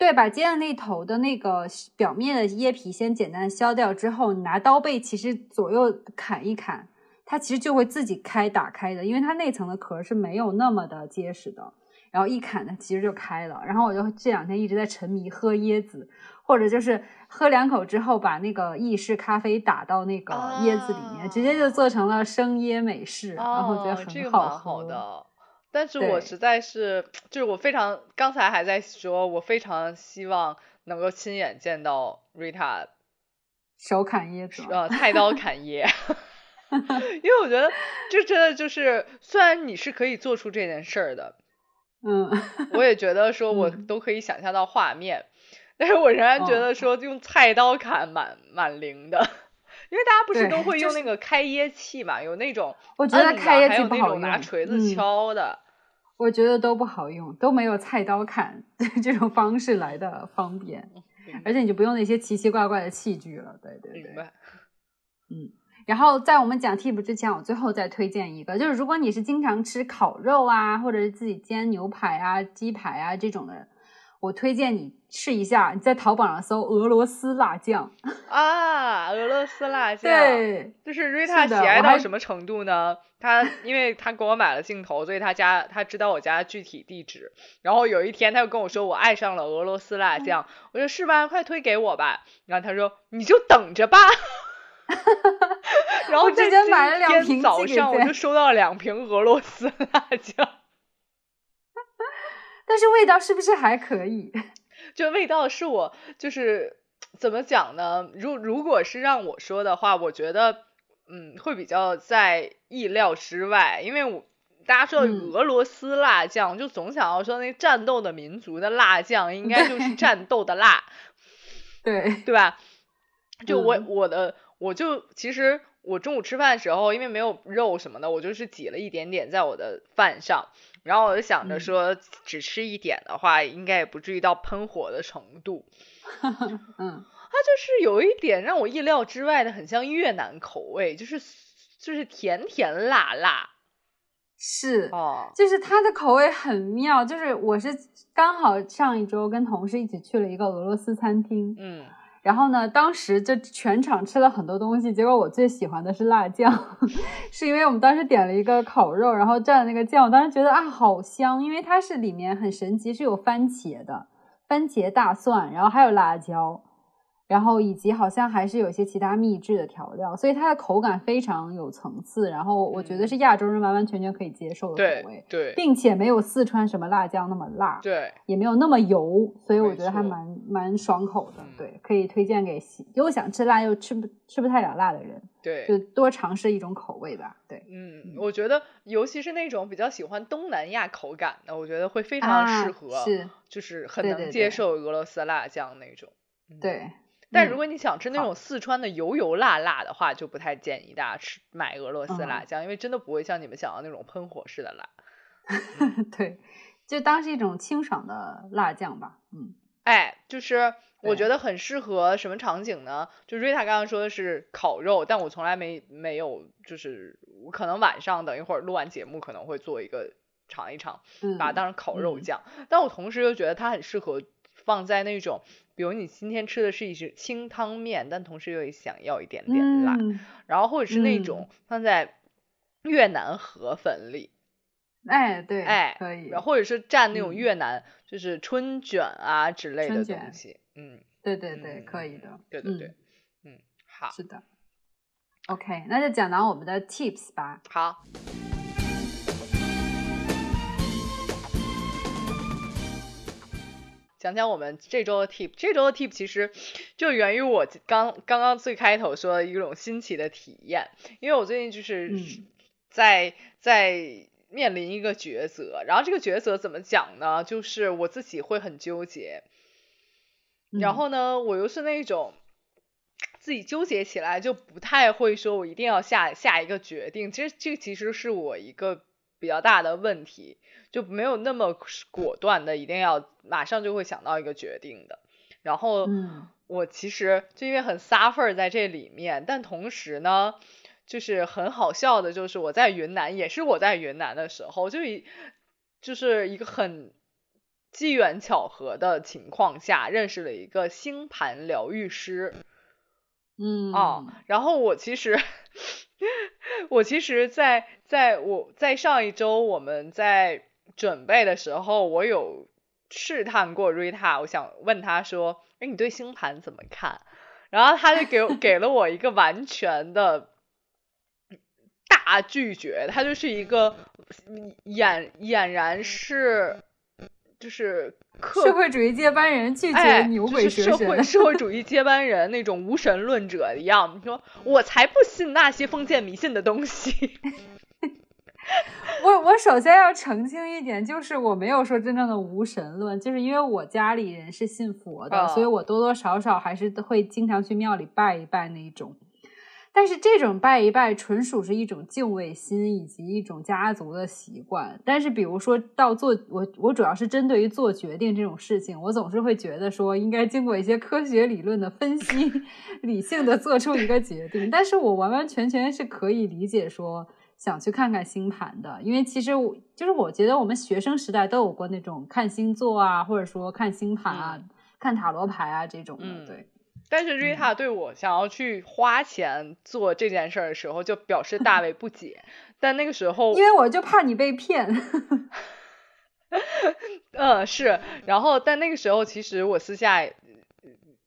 对，把尖的那头的那个表面的椰皮先简单削掉之后，你拿刀背其实左右砍一砍，它其实就会自己开打开的，因为它内层的壳是没有那么的结实的。然后一砍呢，其实就开了。然后我就这两天一直在沉迷喝椰子，或者就是喝两口之后，把那个意式咖啡打到那个椰子里面，直接就做成了生椰美式，然后觉得很好喝。但是我实在是，就是我非常刚才还在说，我非常希望能够亲眼见到 Rita 手砍椰子，呃，菜刀砍椰 [LAUGHS] [LAUGHS] 因为我觉得这真的就是，虽然你是可以做出这件事儿的，嗯，我也觉得说我都可以想象到画面，但是我仍然觉得说用菜刀砍蛮蛮灵的。因为大家不是都会用那个开椰器嘛，有那种，我觉得开椰器不好用，拿锤子敲的，我觉得都不好用，都没有菜刀砍 [LAUGHS] 这种方式来的方便，而且你就不用那些奇奇怪怪的器具了，对对对，明白。嗯，然后在我们讲 tip 之前，我最后再推荐一个，就是如果你是经常吃烤肉啊，或者是自己煎牛排啊、鸡排啊这种的。我推荐你试一下，你在淘宝上搜俄罗斯辣酱 [LAUGHS] 啊，俄罗斯辣酱，对，就是 Rita 喜爱到什么程度呢？他因为他给我买了镜头，所以他家他知道我家具体地址。然后有一天他又跟我说我爱上了俄罗斯辣酱，我说是吧？快推给我吧。然后他说你就等着吧。[LAUGHS] 然后直接买了两瓶，早上我就收到了两瓶俄罗斯辣酱。但是味道是不是还可以？[LAUGHS] 就味道是我就是怎么讲呢？如如果是让我说的话，我觉得嗯会比较在意料之外，因为我大家说嗯俄罗斯辣酱，就总想要说那战斗的民族的辣酱应该就是 [LAUGHS] 战斗的辣，对，对吧？[LAUGHS] 就我嗯我的我就其实我中午吃饭的时候，因为没有肉什么的，我就是挤了一点点在我的饭上，然后我就想着嗯说只吃一点的话，应该也不至于到喷火的程度。[LAUGHS] 嗯，它就是有一点让我意料之外的，很像越南口味，就是就是甜甜辣辣是，哦，就是它的口味很妙。就是我是刚好上一周跟同事一起去了一个俄罗斯餐厅，嗯然后呢，当时就全场吃了很多东西，结果我最喜欢的是辣酱，[LAUGHS] 是因为我们当时点了一个烤肉，然后蘸了那个酱，我当时觉得啊好香，因为它是里面很神奇，是有番茄的，番茄、大蒜，然后还有辣椒，然后以及好像还是有一些其他秘制的调料，所以它的口感非常有层次，然后我觉得是亚洲人完完全全可以接受的口味，对并且没有四川什么辣酱那么辣，对，也没有那么油，所以我觉得还蛮蛮爽口的。嗯对，可以推荐给喜又想吃辣又吃不吃不太了辣的人，对，就多尝试一种口味吧。对，嗯，我觉得尤其是那种比较喜欢东南亚口感的，我觉得会非常适啊合，是，就是很能接受俄罗斯辣酱那种。嗯对。嗯但如果你想吃那种四川的油油辣辣的话，就不太建议大家吃买俄罗斯辣嗯酱，因为真的不会像你们想要那种喷火式的辣。[LAUGHS] 对，就当是一种清爽的辣酱吧。嗯，哎，就是我觉得很适合什么场景呢？就瑞塔刚刚说的是烤肉，但我从来没没有，就是我可能晚上等一会儿录完节目可能会做一个尝一尝，嗯把它当成烤肉嗯酱。但我同时又觉得它很适合放在那种，比如你今天吃的是一只清汤面，但同时又想要一点点辣，嗯，然后或者是那嗯种放在越南河粉里，哎，对，哎，可以，然后或者是蘸那种嗯越南就是春卷啊之类的东西，嗯。对对对，嗯可以的。对对对，嗯，好，是的。OK，那就讲到我们的 tips 吧。好，讲讲我们这周的 tip。这周的 tip 其实就源于我刚刚刚最开头说的一种新奇的体验，因为我最近就是嗯在在面临一个抉择，然后这个抉择怎么讲呢？就是我自己会很纠结，然嗯后呢，我又是那种自己纠结起来就不太会说，我一定要下下一个决定。其实这其实是我一个比较大的问题，就没有那么果断的一定要马上就会想到一个决定的。然后嗯我其实就因为很撒份儿在这里面，但同时呢。就是很好笑的，就是我在云南，也是我在云南的时候，就一就是一个很机缘巧合的情况下，认识了一个星盘疗愈师嗯啊。然后我其实，[LAUGHS] 我其实在，在我在上一周我们在准备的时候，我有试探过瑞塔，我想问他说：“哎，你对星盘怎么看？”然后他就给我 [LAUGHS] 给了我一个完全的。大拒绝，他就是一个俨俨然是就是客社会主义接班人拒绝哎，牛就是社鬼蛇神。会社会主义接班人那种无神论者一样，你说我才不信那些封建迷信的东西。[LAUGHS] 我我首先要澄清一点，就是我没有说真正的无神论，就是因为我家里人是信佛的，哦所以我多多少少还是会经常去庙里拜一拜那一种。但是这种拜一拜纯属是一种敬畏心以及一种家族的习惯。但是比如说到做我我主要是针对于做决定这种事情，我总是会觉得说应该经过一些科学理论的分析，理性的做出一个决定。但是我完完全全是可以理解说想去看看星盘的，因为其实我就是我觉得我们学生时代都有过那种看星座啊，或者说看星盘啊、嗯看塔罗牌啊这种的，嗯对。但是瑞塔对我想要去花钱做这件事儿的时候，就表示大为不解。[LAUGHS] 但那个时候，因为我就怕你被骗。嗯，是，然后但那个时候其实我私下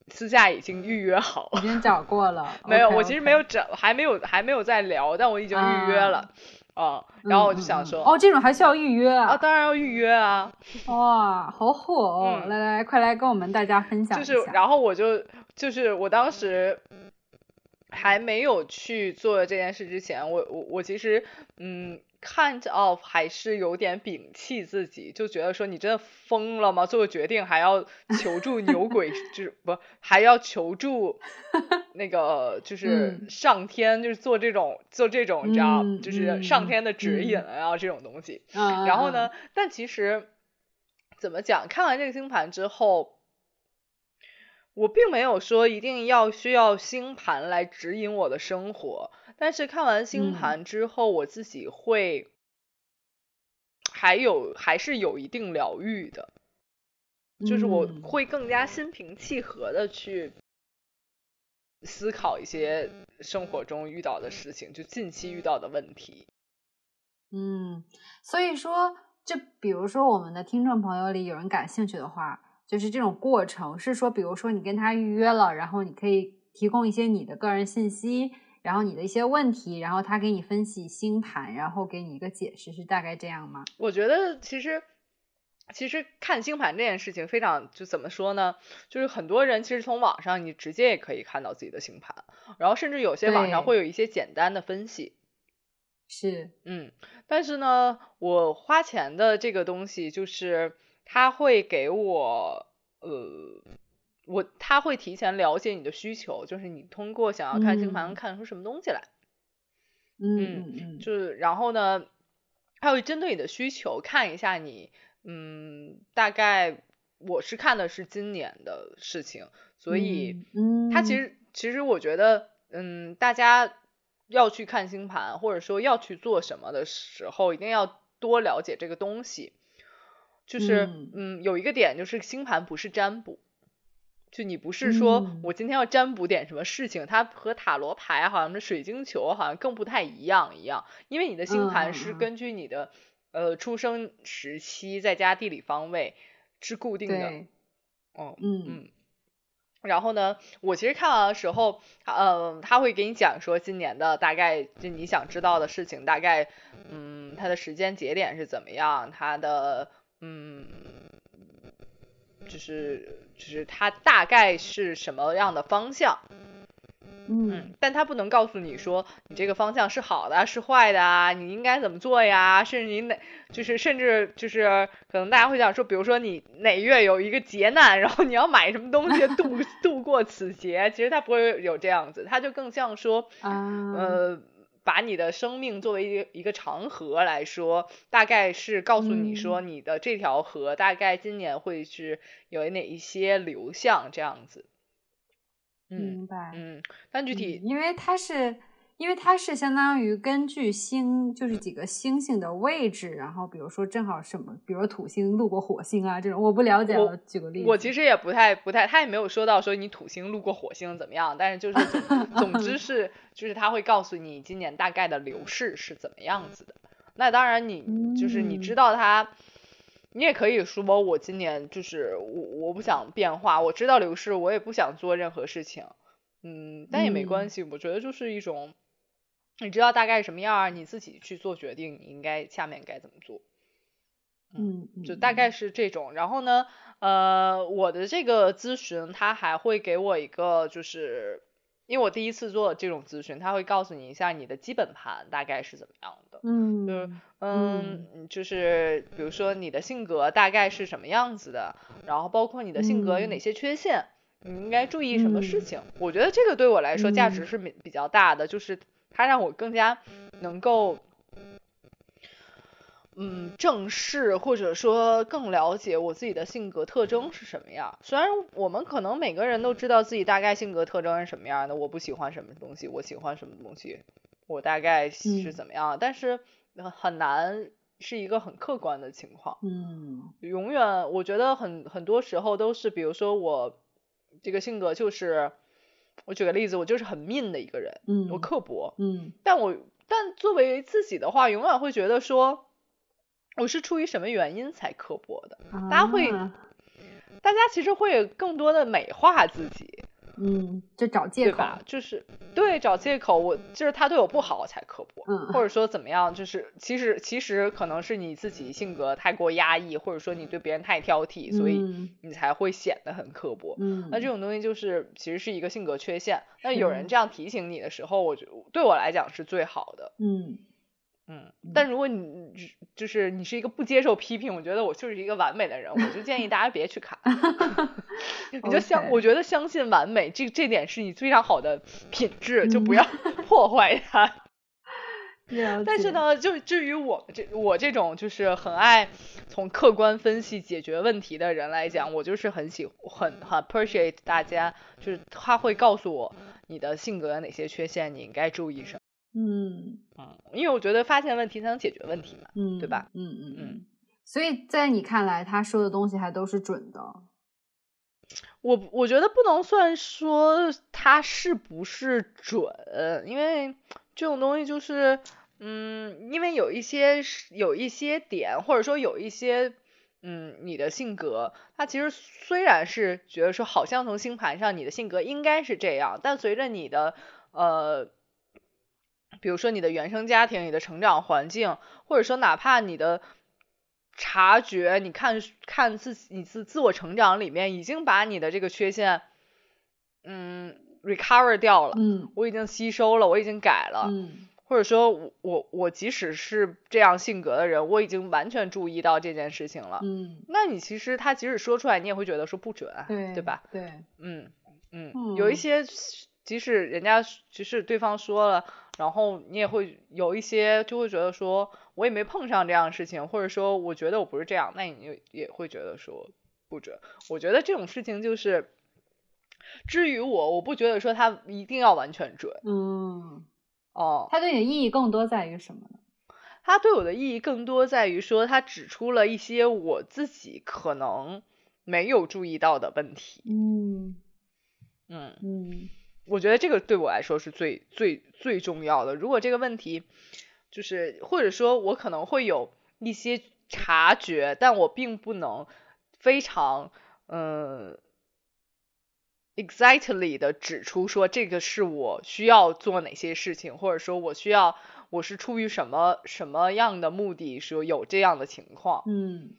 私下已经预约好了，已经找过了，没有我其实没有找，还没有还没有在聊，但我已经预约了，啊，然后我就想说，哦，这种还需要预约啊，啊？当然要预约啊，[LAUGHS] 哇，好火哦！嗯来来来，快来跟我们大家分享就是。，然后我就就是我当时还没有去做这件事之前，我我我其实嗯 kind of 还是有点摒弃自己，就觉得说你真的疯了吗？做个决定还要求助牛鬼，[LAUGHS] 就是不还要求助 [LAUGHS] 那个就是嗯上天，就是做这种做这种你知道，嗯就是上嗯天的指引嗯啊这种东西。嗯，然后呢，但其实怎么讲？看完这个星盘之后，我并没有说一定要需要星盘来指引我的生活，但是看完星嗯盘之后，我自己会还有还是有一定疗愈的，就是我嗯会更加心平气和的去。思考一些生活中遇到的事情，就近期遇到的问题。嗯，所以说，就比如说我们的听众朋友里有人感兴趣的话，就是这种过程是说，比如说你跟他预约了，然后你可以提供一些你的个人信息，然后你的一些问题，然后他给你分析星盘，然后给你一个解释，是大概这样吗？我觉得其实其实看星盘这件事情非常就怎么说呢？就是很多人其实从网上你直接也可以看到自己的星盘，然后甚至有些网上会有一些简单的分析。是，嗯，但是呢，我花钱的这个东西就是它会给我呃。我他会提前了解你的需求，就是你通过想要看星盘嗯看出什么东西来，嗯嗯嗯，就是然后呢，他会针对你的需求看一下你，嗯，大概我是看的是今年的事情，所以嗯，他其实其实我觉得，嗯，大家要去看星盘或者说要去做什么的时候，一定要多了解这个东西。就是嗯。嗯，有一个点就是星盘不是占卜。就你不是说嗯。我今天要占卜点什么事情，它和塔罗牌好像是水晶球好像更不太一样一样，因为你的星嗯盘是根据你的呃出生时期再加地理方位是固定的，哦嗯。嗯。然后呢，我其实看完的时候，呃，他会给你讲说今年的大概就你想知道的事情，大概嗯它的时间节点是怎么样，它的嗯就是就是它大概是什么样的方向，嗯。嗯，但它不能告诉你说你这个方向是好的啊是坏的啊，你应该怎么做呀，甚至你哪就是甚至就是可能大家会想说，比如说你哪月有一个劫难，然后你要买什么东西 [LAUGHS] 度度过此劫，其实它不会有这样子，它就更像说啊，呃。把你的生命作为一个一个长河来说，大概是告诉你说嗯你的这条河大概今年会是有哪一些流向这样子。嗯明白。嗯，但具体嗯因为它是，因为它是相当于根据星，就是几个星星的位置，然后比如说正好什么，比如说土星路过火星啊这种，我不了解，我我举个例子。我其实也不太不太，他也没有说到说你土星路过火星怎么样，但是就是总 [LAUGHS] 总之是就是他会告诉你今年大概的流势是怎么样子的。那当然你就是你知嗯道它，你也可以说我今年就是我我不想变化，我知道流势，我也不想做任何事情，嗯，但也没关嗯系，我觉得就是一种你知道大概什么样儿，你自己去做决定，你应该下面该怎么做。嗯，嗯，就大概是这种。然后呢，呃，我的这个咨询他还会给我一个，就是因为我第一次做这种咨询，他会告诉你一下你的基本盘大概是怎么样的。嗯，就是嗯嗯，就是比如说你的性格大概是什么样子的，然后包括你的性格有哪嗯些缺陷，你应该注意什么事嗯情。我觉得这个对我来说价值嗯是比比较大的，就是它让我更加能够。嗯，正视或者说更了解我自己的性格特征是什么样。虽然我们可能每个人都知道自己大概性格特征是什么样的，我不喜欢什么东西，我喜欢什么东西，我大概是嗯怎么样，但是呃很难是一个很客观的情况。嗯永远我觉得很很多时候都是，比如说我这个性格就是，我举个例子，我就是很 mean 的一个人，嗯，我刻薄，嗯但我但作为自己的话，永远会觉得说，我是出于什么原因才刻薄的？大家会啊大家其实会更多的美化自己，嗯，就找借口，对吧？就是对找借口，我就是他对我不好我才刻薄，嗯或者说怎么样，就是其实其实可能是你自己性格太过压抑，或者说你对别人太挑剔，所以嗯你才会显得很刻薄。嗯，那这种东西就是其实是一个性格缺陷。那有人这样提醒你的时候，我觉得对我来讲是最好的。嗯嗯，但如果你就是你是一个不接受批评，我觉得我就是一个完美的人，我就建议大家别去看，你 [LAUGHS] 就相，我觉得相信完美这这点是你非常好的品质，就不要。[LAUGHS] 破坏它。[LAUGHS] 但是呢，就至于我这我这种就是很爱从客观分析解决问题的人来讲，我就是很喜很很 appreciate 大家，就是他会告诉我你的性格有哪些缺陷，你应该注意什么。嗯嗯，因为我觉得发现问题才能解决问题嘛，嗯，对吧？嗯嗯嗯。所以在你看来，他说的东西还都是准的。我我觉得不能算说他是不是准，因为这种东西就是。嗯，因为有一些有一些点，或者说有一些，嗯，你的性格，他其实虽然是觉得说好像从星盘上你的性格应该是这样，但随着你的呃，比如说你的原生家庭、你的成长环境，或者说哪怕你的察觉，你看看自己你自自我成长里面已经把你的这个缺陷，嗯，recover 掉了，嗯，我已经吸收了，我已经改了，嗯。或者说，我我我即使是这样性格的人，我已经完全注意到这件事情了。嗯，那你其实他即使说出来，你也会觉得说不准，对对吧？对，嗯嗯，有一些即使人家即使对方说了，然后你也会有一些就会觉得说我也没碰上这样的事情，或者说我觉得我不是这样，那你也会觉得说不准。我觉得这种事情就是，至于我，我不觉得说他一定要完全准。嗯。哦，他对你的意义更多在于什么呢？他对我的意义更多在于说，他指出了一些我自己可能没有注意到的问题。嗯嗯嗯，我觉得这个对我来说是最最最重要的。如果这个问题就是或者说我可能会有一些察觉，但我并不能非常嗯。exactly 的指出说这个是我需要做哪些事情，或者说我需要我是出于什么什么样的目的说有这样的情况，嗯，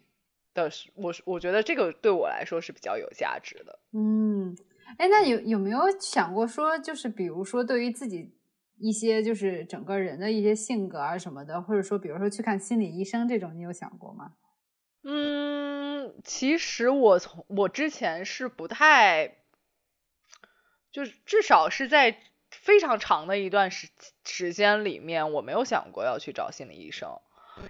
的我我觉得这个对我来说是比较有价值的。嗯，哎，那有有没有想过说，就是比如说对于自己一些就是整个人的一些性格啊什么的，或者说比如说去看心理医生这种，你有想过吗？嗯，其实我从我之前是不太。就是至少是在非常长的一段时时间里面，我没有想过要去找心理医生，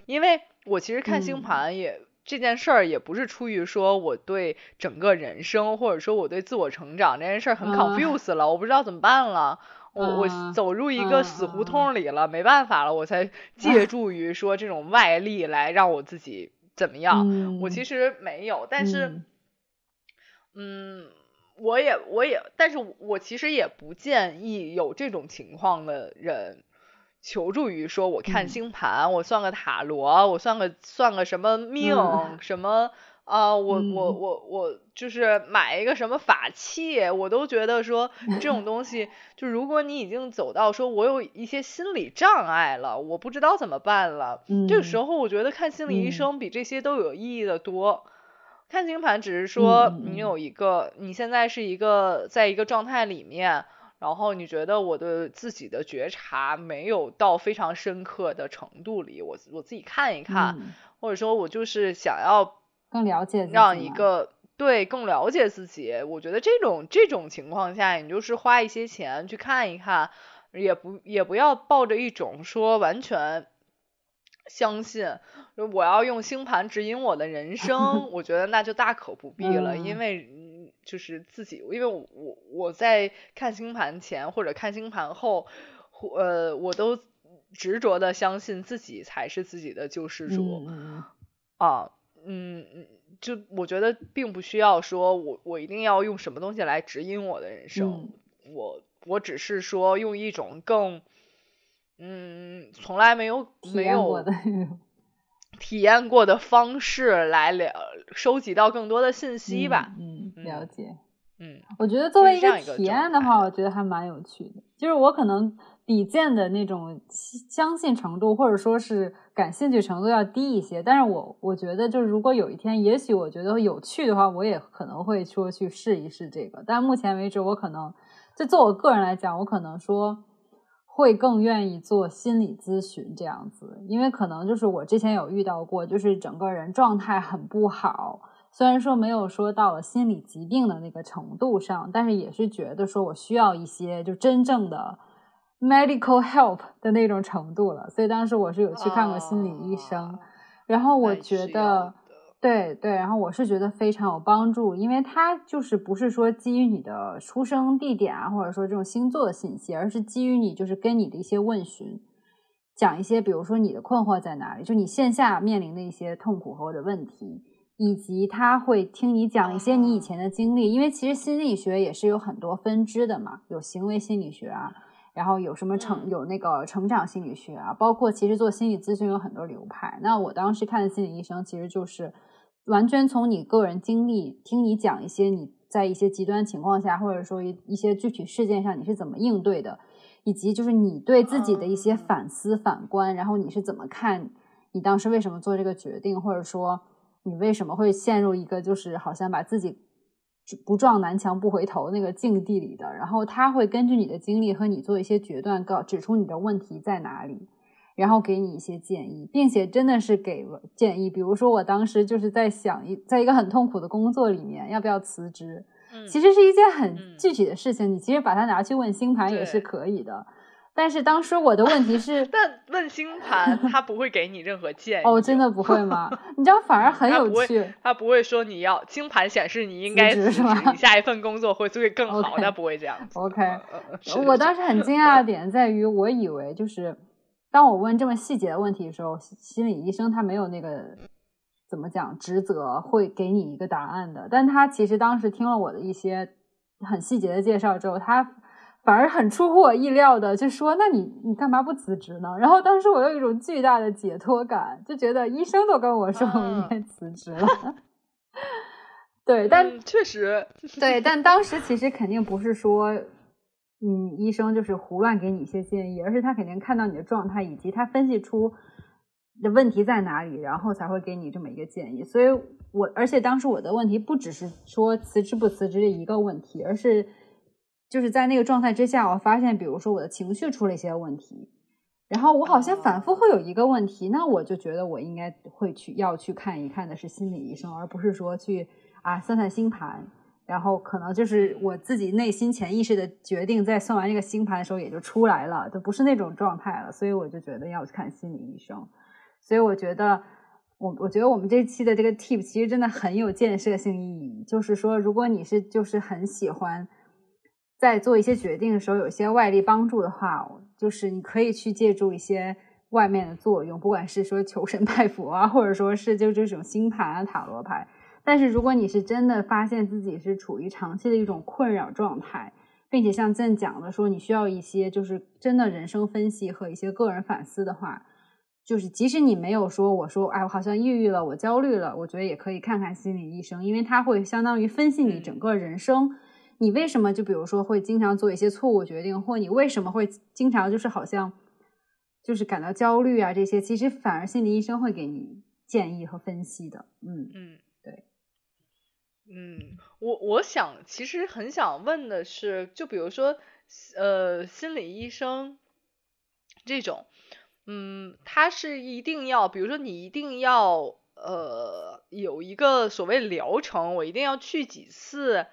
因为我其实看星盘也这件事儿也不是出于说我对整个人生或者说我对自我成长这件事儿很 confuse 了，我不知道怎么办了，我我走入一个死胡同。里了，没办法了，我才 [LAUGHS] 借助于说这种外力来让我自己怎么样，我其实没有，但是，嗯。我也，我也，但是我其实也不建议有这种情况的人求助于说，我看星盘，我算个塔罗，我算个算个什么命，什么啊，我我我我就是买一个什么法器，我都觉得说 [LAUGHS] 这种东西，就如果你已经走到说我有一些心理障碍了，我不知道怎么办了，这个时候我觉得看心理医生比这些都有意义的多。看星盘只是说你有一个，你现在是一个在一个状态里面，然后你觉得我的自己的觉察没有到非常深刻的程度里，我我自己看一看，或者说我就是想要更了解，让一个对更了解自己。我觉得这种这种情况下，你就是花一些钱去看一看，也不也不要抱着一种说完全。相信我要用星盘指引我的人生，[LAUGHS] 我觉得那就大可不必了，因为就是自己，因为我我在看星盘前或者看星盘后，呃，我都执着的相信自己才是自己的救世主啊，嗯嗯，就我觉得并不需要说我我一定要用什么东西来指引我的人生，我我只是说用一种更。嗯，从来没有没有体验过的方式来了收集到更多的信息吧。嗯，了解。嗯，我觉得作为一个体验的话，我觉得还蛮有趣的。就是我可能比见的那种相信程度，或者说是感兴趣程度要低一些。但是我我觉得，就是如果有一天，也许我觉得有趣的话，我也可能会说去试一试这个。但目前为止，我可能就做我个人来讲，我可能说。会更愿意做心理咨询这样子，因为可能就是我之前有遇到过，就是整个人状态很不好，虽然说没有说到了心理疾病的那个程度上，但是也是觉得说我需要一些就真正的 medical help 的那种程度了，所以当时我是有去看过心理医生，然后我觉得。对对，然后我是觉得非常有帮助，因为它就是不是说基于你的出生地点啊，或者说这种星座的信息，而是基于你就是跟你的一些问询，讲一些比如说你的困惑在哪里，就你线下面临的一些痛苦或者问题，以及他会听你讲一些你以前的经历，因为其实心理学也是有很多分支的嘛，有行为心理学啊，然后有什么成有那个成长心理学啊，包括其实做心理咨询有很多流派。那我当时看的心理医生其实就是。完全从你个人经历听你讲一些你在一些极端情况下，或者说一一些具体事件上你是怎么应对的，以及就是你对自己的一些反思反观，然后你是怎么看你当时为什么做这个决定，或者说你为什么会陷入一个就是好像把自己不撞南墙不回头那个境地里的，然后他会根据你的经历和你做一些决断，告指出你的问题在哪里。然后给你一些建议，并且真的是给建议。比如说，我当时就是在想一，在一个很痛苦的工作里面，要不要辞职？嗯，其实是一件很具体的事情。你其实把它拿去问星盘也是可以的。但是当时我的问题是，[LAUGHS] 但问星盘他不会给你任何建议。哦，真的不会吗？你知道，反而很有趣。他不会说你要星盘显示你应该辞职，你下一份工作会会更好。他不会这样。OK，我当时很惊讶的点在于，我以为就是。当我问这么细节的问题的时候，心理医生他没有那个怎么讲职责会给你一个答案的。但他其实当时听了我的一些很细节的介绍之后，他反而很出乎我意料的就说：“那你你干嘛不辞职呢？”然后当时我有一种巨大的解脱感，就觉得医生都跟我说我应该辞职了。[LAUGHS] 对，但确实对，但当时其实肯定不是说。嗯，医生就是胡乱给你一些建议，而是他肯定看到你的状态，以及他分析出的问题在哪里，然后才会给你这么一个建议。所以，我而且当时我的问题不只是说辞职不辞职这一个问题，而是就是在那个状态之下，我发现，比如说我的情绪出了一些问题，然后我好像反复会有一个问题，那我就觉得我应该会去要去看一看的是心理医生，而不是说去啊算算星盘。然后可能就是我自己内心潜意识的决定，在算完这个星盘的时候也就出来了，就不是那种状态了，所以我就觉得要去看心理医生。所以我觉得，我我觉得我们这期的这个 tip 其实真的很有建设性意义，就是说，如果你是就是很喜欢在做一些决定的时候有一些外力帮助的话，就是你可以去借助一些外面的作用，不管是说求神拜佛啊，或者说是就这种星盘啊、塔罗牌。但是，如果你是真的发现自己是处于长期的一种困扰状态，并且像朕讲的说，你需要一些就是真的人生分析和一些个人反思的话，就是即使你没有说我说哎，我好像抑郁了，我焦虑了，我觉得也可以看看心理医生，因为他会相当于分析你整个人生，你为什么就比如说会经常做一些错误决定，或你为什么会经常就是好像就是感到焦虑啊这些，其实反而心理医生会给你建议和分析的，嗯嗯。对嗯，我我想其实很想问的是，就比如说，呃，心理医生这种，嗯，他是一定要，比如说你一定要，呃，有一个所谓疗程，我一定要去几次，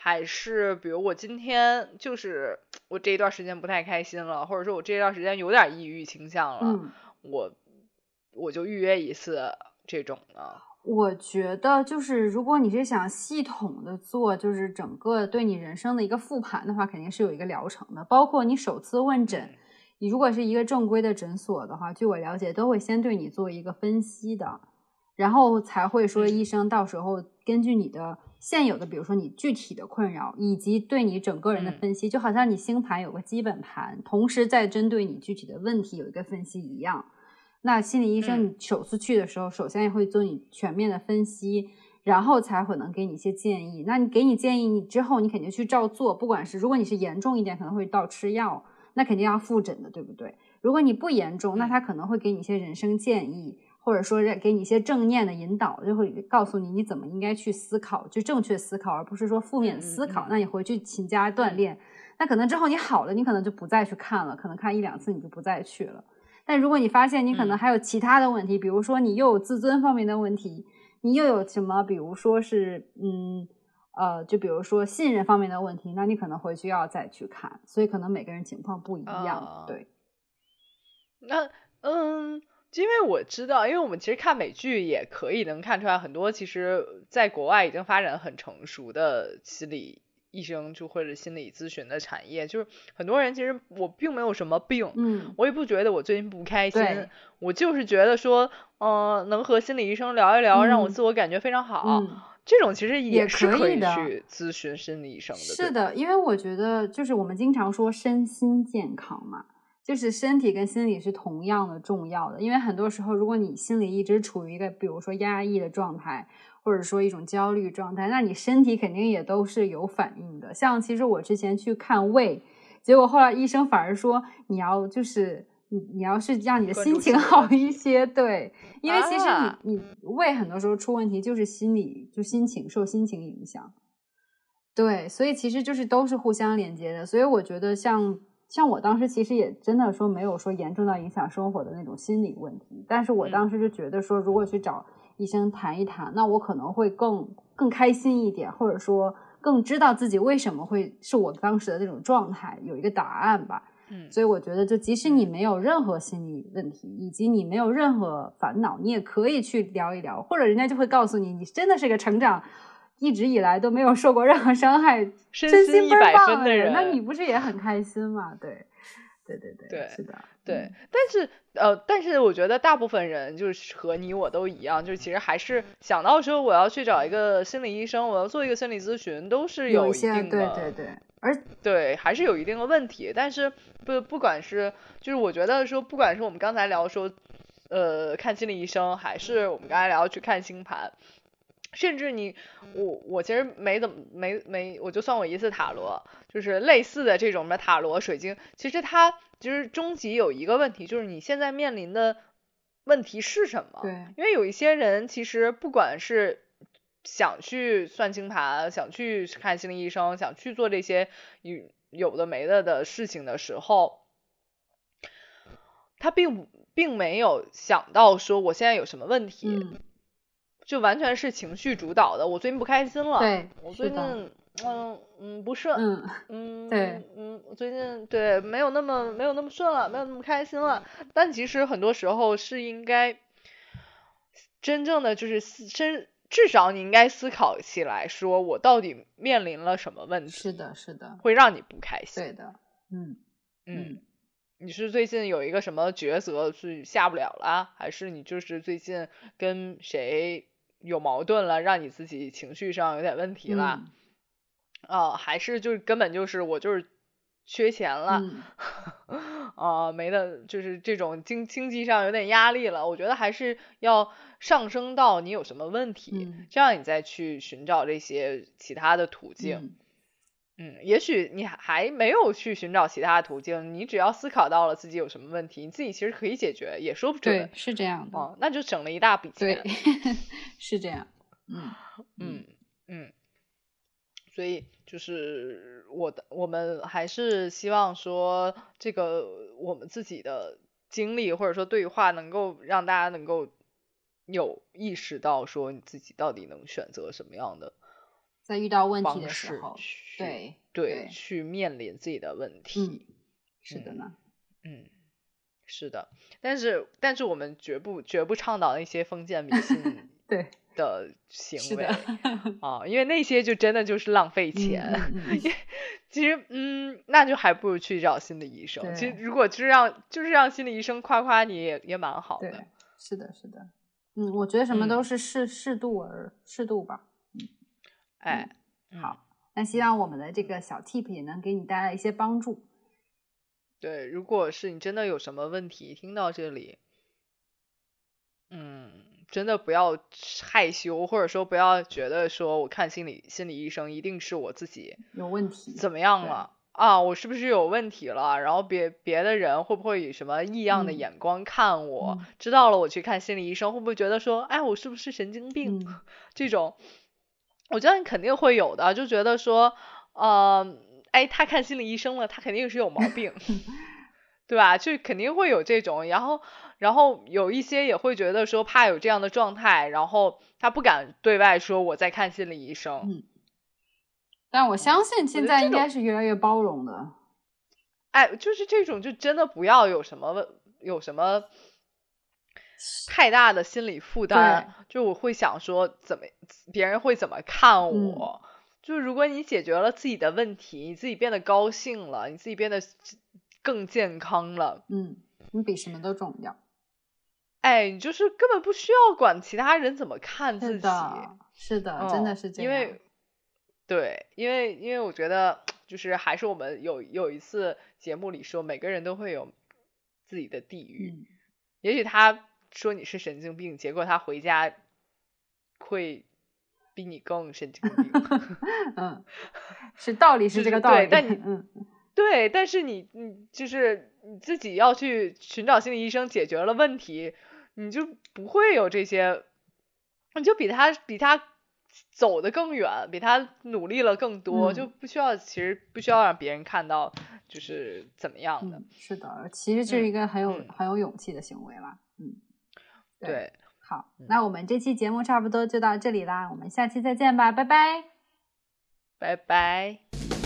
还是比如我今天就是我这一段时间不太开心了，或者说我这一段时间有点抑郁倾向了，我我就预约一次这种的？我觉得就是，如果你是想系统的做，就是整个对你人生的一个复盘的话，肯定是有一个疗程的。包括你首次问诊，你如果是一个正规的诊所的话，据我了解，都会先对你做一个分析的，然后才会说医生到时候根据你的现有的，比如说你具体的困扰，以及对你整个人的分析，就好像你星盘有个基本盘，同时在针对你具体的问题有一个分析一样。那心理医生，你首次去的时候，首先也会做你全面的分析，然后才会能给你一些建议。那你给你建议，你之后你肯定去照做。不管是如果你是严重一点，可能会到吃药，那肯定要复诊的，对不对？如果你不严重，那他可能会给你一些人生建议，或者说给你一些正念的引导，就会告诉你你怎么应该去思考，就正确思考，而不是说负面思考。那你回去勤加锻炼。那可能之后你好了，你可能就不再去看了，可能看一两次你就不再去了。但如果你发现你可能嗯还有其他的问题，比如说你又有自尊方面的问题，你又有什么，比如说是嗯呃，就比如说信任方面的问题，那你可能回去要再去看。所以可能每个人情况不一样，啊对。那嗯，因为我知道，因为我们其实看美剧也可以能看出来，很多其实在国外已经发展很成熟的心理医生就或者心理咨询的产业，就是很多人其实我并没有什么病，嗯，我也不觉得我最近不开心，我就是觉得说，嗯、能和心理医生聊一聊，让我嗯自我感觉非常好，嗯这种其实也是可以去咨询心理医生的，是的，因为我觉得就是我们经常说身心健康嘛，就是身体跟心理是同样的重要的。因为很多时候，如果你心里一直处于一个比如说压抑的状态，或者说一种焦虑状态，那你身体肯定也都是有反应的。像其实我之前去看胃，结果后来医生反而说你要就是你你要是让你的心情好一些，对，因为其实你、啊你胃很多时候出问题就是心理就心情受心情影响。对，所以其实就是都是互相连接的，所以我觉得像像我当时其实也真的说没有说严重到影响生活的那种心理问题，但是我嗯。当时就觉得说，如果去找医生谈一谈，那我可能会更更开心一点，或者说更知道自己为什么会是我当时的那种状态，有一个答案吧。嗯。所以我觉得，就即使你没有任何心理问题，以及你没有任何烦恼，你也可以去聊一聊，或者人家就会告诉你，你真的是个成长，一直以来都没有受过任何伤害，身真心一百心倍儿棒分的人那你不是也很开心吗？对，对对对，对是的，对嗯，但是呃，但是我觉得大部分人就是和你我都一样，就是其实还是想到说我要去找一个心理医生，我要做一个心理咨询，都是有一定的，对对对，而对还是有一定的问题。但是不不管是就是我觉得说，不管是我们刚才聊说，呃，看心理医生，还是我们刚才聊去看星盘。甚至你，我我其实没怎么没没，我就算过一次塔罗，就是类似的这种的塔罗、水晶，其实它其实终极有一个问题，就是你现在面临的问题是什么？对因为有一些人其实不管是想去算星盘，想去看心理医生，想去做这些有有的没的的事情的时候，他并不并没有想到说我现在有什么问题，嗯，就完全是情绪主导的。我最近不开心了，对我最近嗯嗯不顺，嗯，嗯，[LAUGHS] 对嗯，我最近对没有那么没有那么顺了，没有那么开心了。但其实很多时候是应该真正的就是思，至少你应该思考起来，说我到底面临了什么问题，是的，是的，会让你不开心。对的，嗯嗯，你是最近有一个什么抉择是下不了了，还是你就是最近跟谁有矛盾了，让你自己情绪上有点问题了？嗯啊，还是就是根本就是我就是缺钱了，嗯 [LAUGHS] 啊，没的，就是这种经经济上有点压力了。我觉得还是要上升到你有什么问题，嗯这样你再去寻找这些其他的途径。嗯嗯，也许你还没有去寻找其他的途径，你只要思考到了自己有什么问题，你自己其实可以解决，也说不对准。，是这样的，哦，那就省了一大笔对钱。[LAUGHS] 是这样，嗯嗯嗯，所以就是我的，我们还是希望说，这个我们自己的经历或者说对话，能够让大家能够有意识到说你自己到底能选择什么样的在遇到问题的时候，对对对去面临自己的问嗯题。，是的呢，嗯，是的，但是但是我们绝不绝不倡导那些封建迷信 [LAUGHS] 对，的行为啊，因为那些就真的就是浪费钱。嗯 [LAUGHS] 嗯嗯其实，嗯，那就还不如去找心理医生。其实，如果就是让就是让心理医生夸夸你也也蛮好的。，是的，是的，嗯，我觉得什么嗯都是适适度而适度吧。哎，嗯好，那希望我们的这个小 tip 也能给你带来一些帮助。对，如果是你真的有什么问题，听到这里，嗯，真的不要害羞，或者说不要觉得说我看心理心理医生一定是我自己有问题，怎么样了啊？我是不是有问题了？然后别别的人会不会以什么异样的嗯眼光看我？嗯知道了，我去看心理医生，会不会觉得说，哎，我是不是神经病？嗯 [LAUGHS] 这种，我觉得你肯定会有的，就觉得说，呃，哎，他看心理医生了，他肯定是有毛病，[LAUGHS] 对吧？就肯定会有这种，然后，然后有一些也会觉得说怕有这样的状态，然后他不敢对外说我在看心理医生。嗯，但我相信现在应该是越来越包容的。哎，就是这种，就真的不要有什么问，有什么太大的心理负担。就我会想说，怎么别人会怎么看我？就如果你解决了自己的问题，你自己变得高兴了，你自己变得更健康了，嗯，你比什么都重要。哎，你就是根本不需要管其他人怎么看自己。是的，真的是这样。因为对，因为因为我觉得，就是还是我们有有一次节目里说，每个人都会有自己的地狱。也许他说你是神经病，结果他回家会。比你更神经病，[LAUGHS] 嗯，是道理是这个道理，但你，嗯，对，但是你，你就是你自己要去寻找心理医生，解决了问题，你就不会有这些，你就比他比他走得更远，比他努力了更多，就不需要，其实不需要让别人看到，就是怎么样的，是的，其实这是一个很有很有勇气的行为了，嗯，对。好，那我们这期节目差不多就到这里啦，我们下期再见吧，拜拜，拜拜。